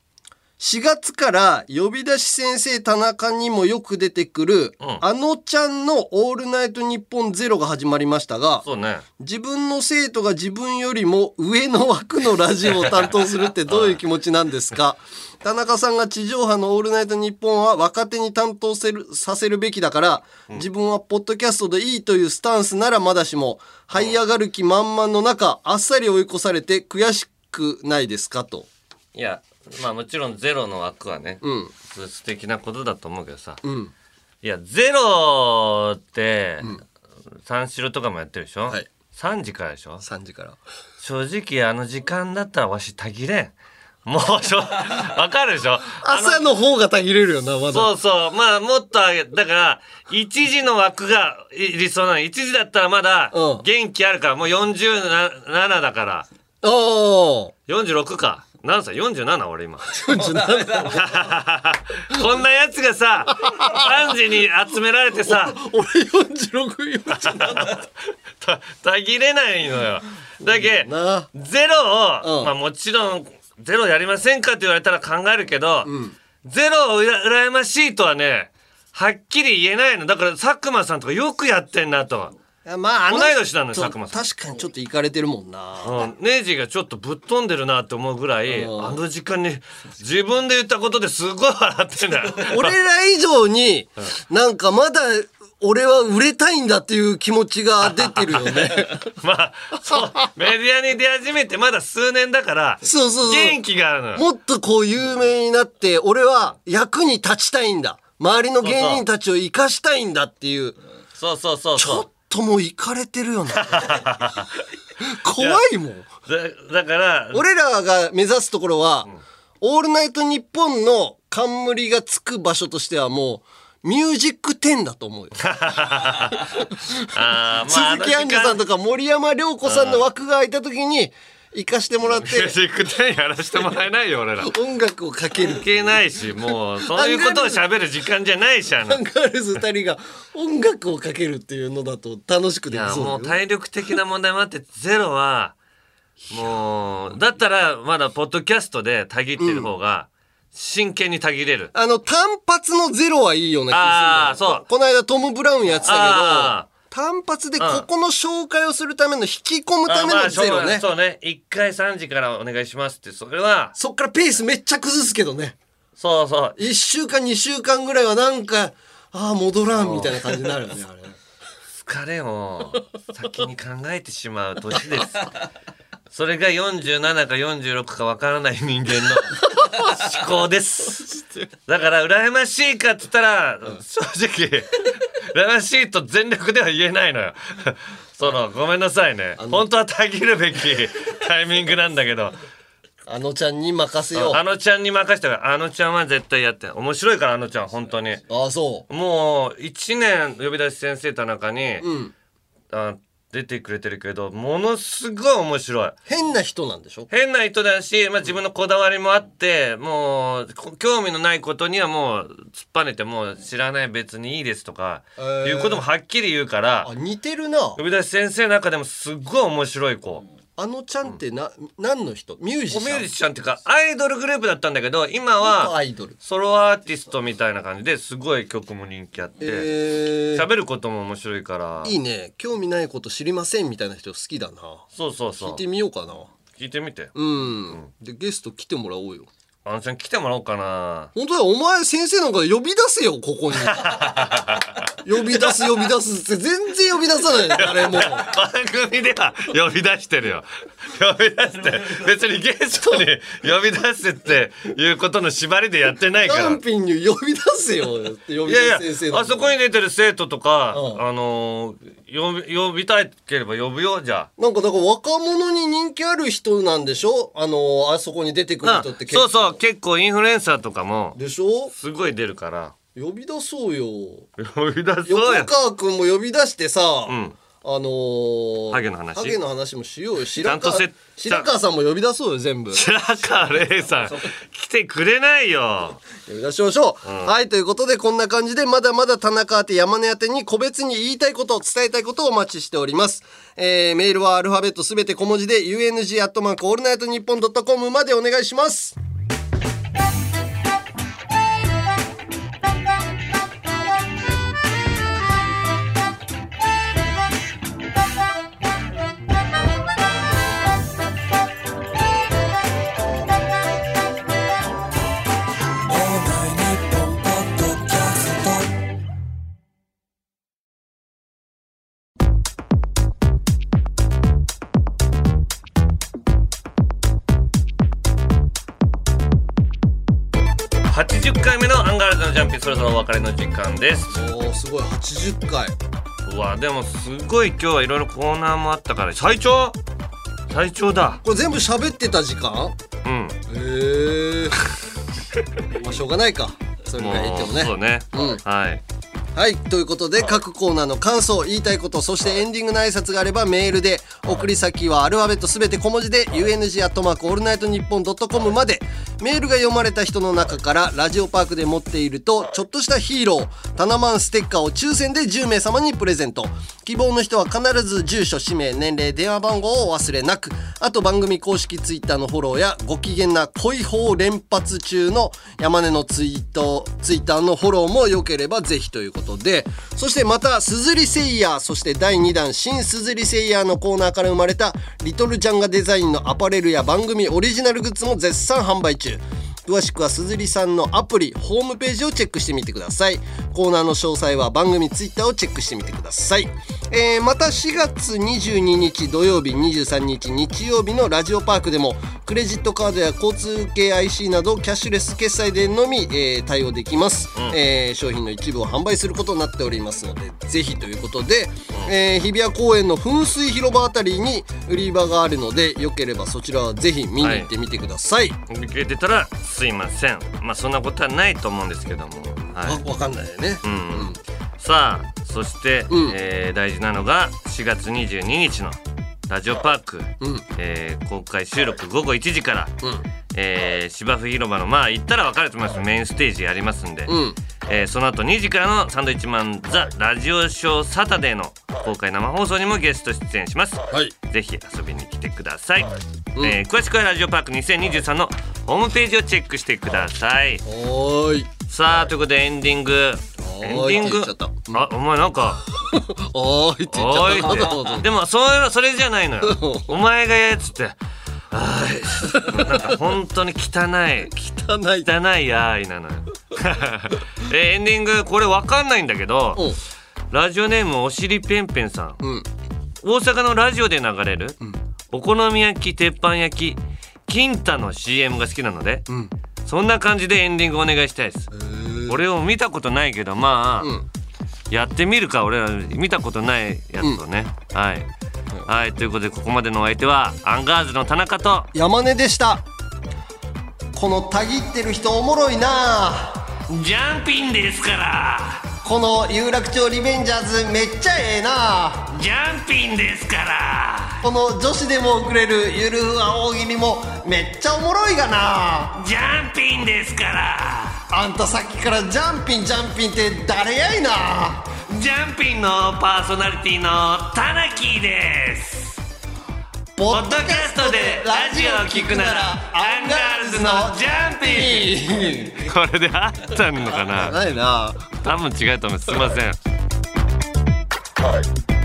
4月から呼び出し先生田中にもよく出てくる、うん。あのちゃんのオールナイトニッポンゼロが始まりましたが、ね。自分の生徒が自分よりも上の枠のラジオを担当するって どういう気持ちなんですか？田中さんが地上波の「オールナイトニッポン」は若手に担当せるさせるべきだから、自分はポッドキャストでいいというスタンスならまだしも這い上がる気満々の中あっさり追い越されて悔しくないですかと。いやまあもちろんゼロの枠はね、うん。素素敵なことだと思うけどさ、うん。いやゼロって、三四郎とかもやってるでしょ、はい。3時からでしょ？3時から。正直あの時間だったらわしたぎれん。もうしょ わかるでしょ？朝の方がたぎれるよなまだ。そうそう。まあもっとだから1時の枠がい理想なの。1時だったらまだうん。元気あるからもう47だからおー。46か。何歳47俺今。こんなやつがさ3時に集められてさ。俺46、47たたぎれないのよ。だけな。ゼロを、うん。まあもちろんゼロやりませんかって言われたら考えるけど、ゼロをうら羨ましいとはねはっきり言えないの。だから佐久間さんとかよくやってんなと、まあ、あの同い年なのよ佐久間さん。確かにちょっといかれてるもんな。うん、ネジがちょっとぶっ飛んでるなって思うぐらい、うん。あの時間に自分で言ったことですごい笑ってんだよ。俺ら以上に、なんかまだ俺は売れたいんだっていう気持ちが出てるよね。まあそう。メディアに出始めてまだ数年だからそうそうそう。元気があるのよ。もっとこう有名になって、俺は役に立ちたいんだ。周りの芸人たちを生かしたいんだっていう、そうそうそうちょっそうとも行かれてるよね 怖いもん。だだから俺らが目指すところは「オールナイトニッポン」の冠がつく場所としてはもうミュージック10だと思うよ。あーまあ鈴木杏樹さんとか森山良子さんの枠が空いた時に行かしてもらって。ジック10やらせてもらえないよ俺ら。音楽をかける。関係ないしもうそういうことを喋る時間じゃないしあの。アンガールズ2人が音楽をかけるっていうのだと楽しくできそうもう体力的な問題もあってゼロはもうだったらまだポッドキャストでたぎってる方が真剣にたぎれる、あの単発のゼロはいいような気がするあーそう。この間トム・ブラウンやってたけどあ単発でここの紹介をするための引き込むためのゼロね、そうね。1回3時からお願いしますって。それはそっからペースめっちゃ崩すけどね。そうそう。1週間2週間ぐらいはなんかああ戻らんみたいな感じになるよねあれ。疲れを先に考えてしまう年ですそれが47か46かわからない人間の思考です。だから羨ましいかっつったら正直羨ましいと全力では言えないのよ。そのごめんなさいね。本当はたぎるべきタイミングなんだけど。あのちゃんに任せよう。あのちゃんに任せたからあのちゃんは絶対やって。面白いからあのちゃん本当に。ああそう。もう1年呼び出し先生田中に、ん。あ出てくれてるけどものすごい面白い。変な人なんでしょ？変な人だし、まあ、自分のこだわりもあってもうこ興味のないことにはもう突っぱねてもう知らない別にいいですとか、えー。いうこともはっきり言うからあ似てるな。呼び出し先生の中でもすっごい面白い子。あのちゃんってな、何の人？ミュージシャン。ミュージシャンっていうかアイドルグループだったんだけど今元はアイドル。ソロアーティストみたいな感じですごい曲も人気あってえー、喋ることも面白いから。いいね。興味ないこと知りませんみたいな人好きだな。そうそうそう。聞いてみようかな。聞いてみて。うん、でゲスト来てもらおうよ。あのちゃん来てもらおうかな。本当だよ。お前先生なんか呼び出せよここに 呼び出す呼び出すって全然呼び出さない。よ誰も番組では呼び出してるよ。呼び出して別にゲストに呼び出すっていうことの縛りでやってないから。単品に呼び出せよいやいや出す先生あそこに出てる生徒とか、うん。あのー呼び呼びたいければ呼ぶよじゃあ。なんかだから若者に人気ある人なんでしょ？あのあそこに出てくるあ人って結構。そうそう。結構インフルエンサーとかも。でしょ？すごい出るから呼び出そうよ。呼び出そう横や川君も呼び出してさ、ん。あのー、ハゲの話。ハゲの話もしようよ。白ちゃんとせ川白川さんも呼び出そうよ全部。白川玲さん 来てくれないよ。呼び出しましょう、はいということでこんな感じでまだまだ田中宛て山根宛てに個別に言いたいこと伝えたいことをお待ちしております、えー、メールはアルファベットすべて小文字で UNG アットマークオールナイトニッポンドットコムまでお願いします80回目のアンガールズのジャンピンそろそろお別れの時間です。おーすごい。80回。うわでもすごい今日はいろいろコーナーもあったから最長？最長だ。これ全部喋ってた時間？うん。へえ まあしょうがないか。それぐらい言ってもね。そうね、うん。はいはいということで各コーナーの感想言いたいことそしてエンディングの挨拶があればメールで送り先はアルファベットすべて小文字で UNG アットマークオールナイトニッポンドットコムまでメールが読まれた人の中からラジオパークで持っているとちょっとしたヒーロータナマンステッカーを抽選で10名様にプレゼント。希望の人は必ず住所氏名年齢電話番号をお忘れなく。あと番組公式ツイッターのフォローやご機嫌な恋法連発中の山根のツイートツイッターのフォローも良ければぜひということことでそしてまたすずりセイヤーそして第2弾新すずりセイヤーのコーナーから生まれたリトルちゃんがデザインのアパレルや番組オリジナルグッズも絶賛販売中。詳しくはすずりさんのアプリホームページをチェックしてみてください。コーナーの詳細は番組 Twitter をチェックしてみてください、えーまた4月22日土曜日23日日曜日のラジオパークでもクレジットカードや交通系 IC などキャッシュレス決済でのみ、えー対応できます、えー商品の一部を販売することになっておりますのでぜひということで、えー日比谷公園の噴水広場あたりに売り場があるのでよければそちらはぜひ見に行ってみてください、受けてたらすいません。まあそんなことはないと思うんですけども。はい。わわかんないよね、うんさあそして、うん。えー大事なのが4月22日のラジオパーク、うん。えー公開収録午後1時から、うんえー芝生広場のまあ行ったら分かると思います。メインステージやりますんで、うん。えーその後2時からのサンドイッチマンザラジオショーサタデーの公開生放送にもゲスト出演します、はい。ぜひ遊びに来てください、うんえー詳しくはラジオパーク2023のホームページをチェックしてください。おーい。さあということでエンディング。エンディング？おーいって言っちゃった。あお前なんか。おーいって言っちゃった。でもそういうのそれじゃないのよ。お前がやっつってあーいなんか本当に汚い。汚い。汚いやーいなのよ。えエンディングこれわかんないんだけどラジオネームおしりぺんぺんさん。うん。大阪のラジオで流れる、お好み焼き鉄板焼き金太の CM が好きなので、ん。そんな感じでエンディングお願いしたいです。俺を見たことないけどまあ、んやってみるか俺ら見たことないやつをね、はい、はいということでここまでのお相手はアンガールズの田中と山根でした。このたぎってる人おもろいな。ジャンピンですからこの有楽町リベンジャーズめっちゃええな。ジャンピンですから。この女子でも送れるゆるふわ大喜利もめっちゃおもろいがな。ジャンピンですから。あんたさっきからジャンピンジャンピンって誰やいな。ジャンピンのパーソナリティのタナキーです。ポポッドキャストでラジオを聞くならアンガールズのジャンピン。これで合ったのかな。ないな多分違うと思いますいません。はい。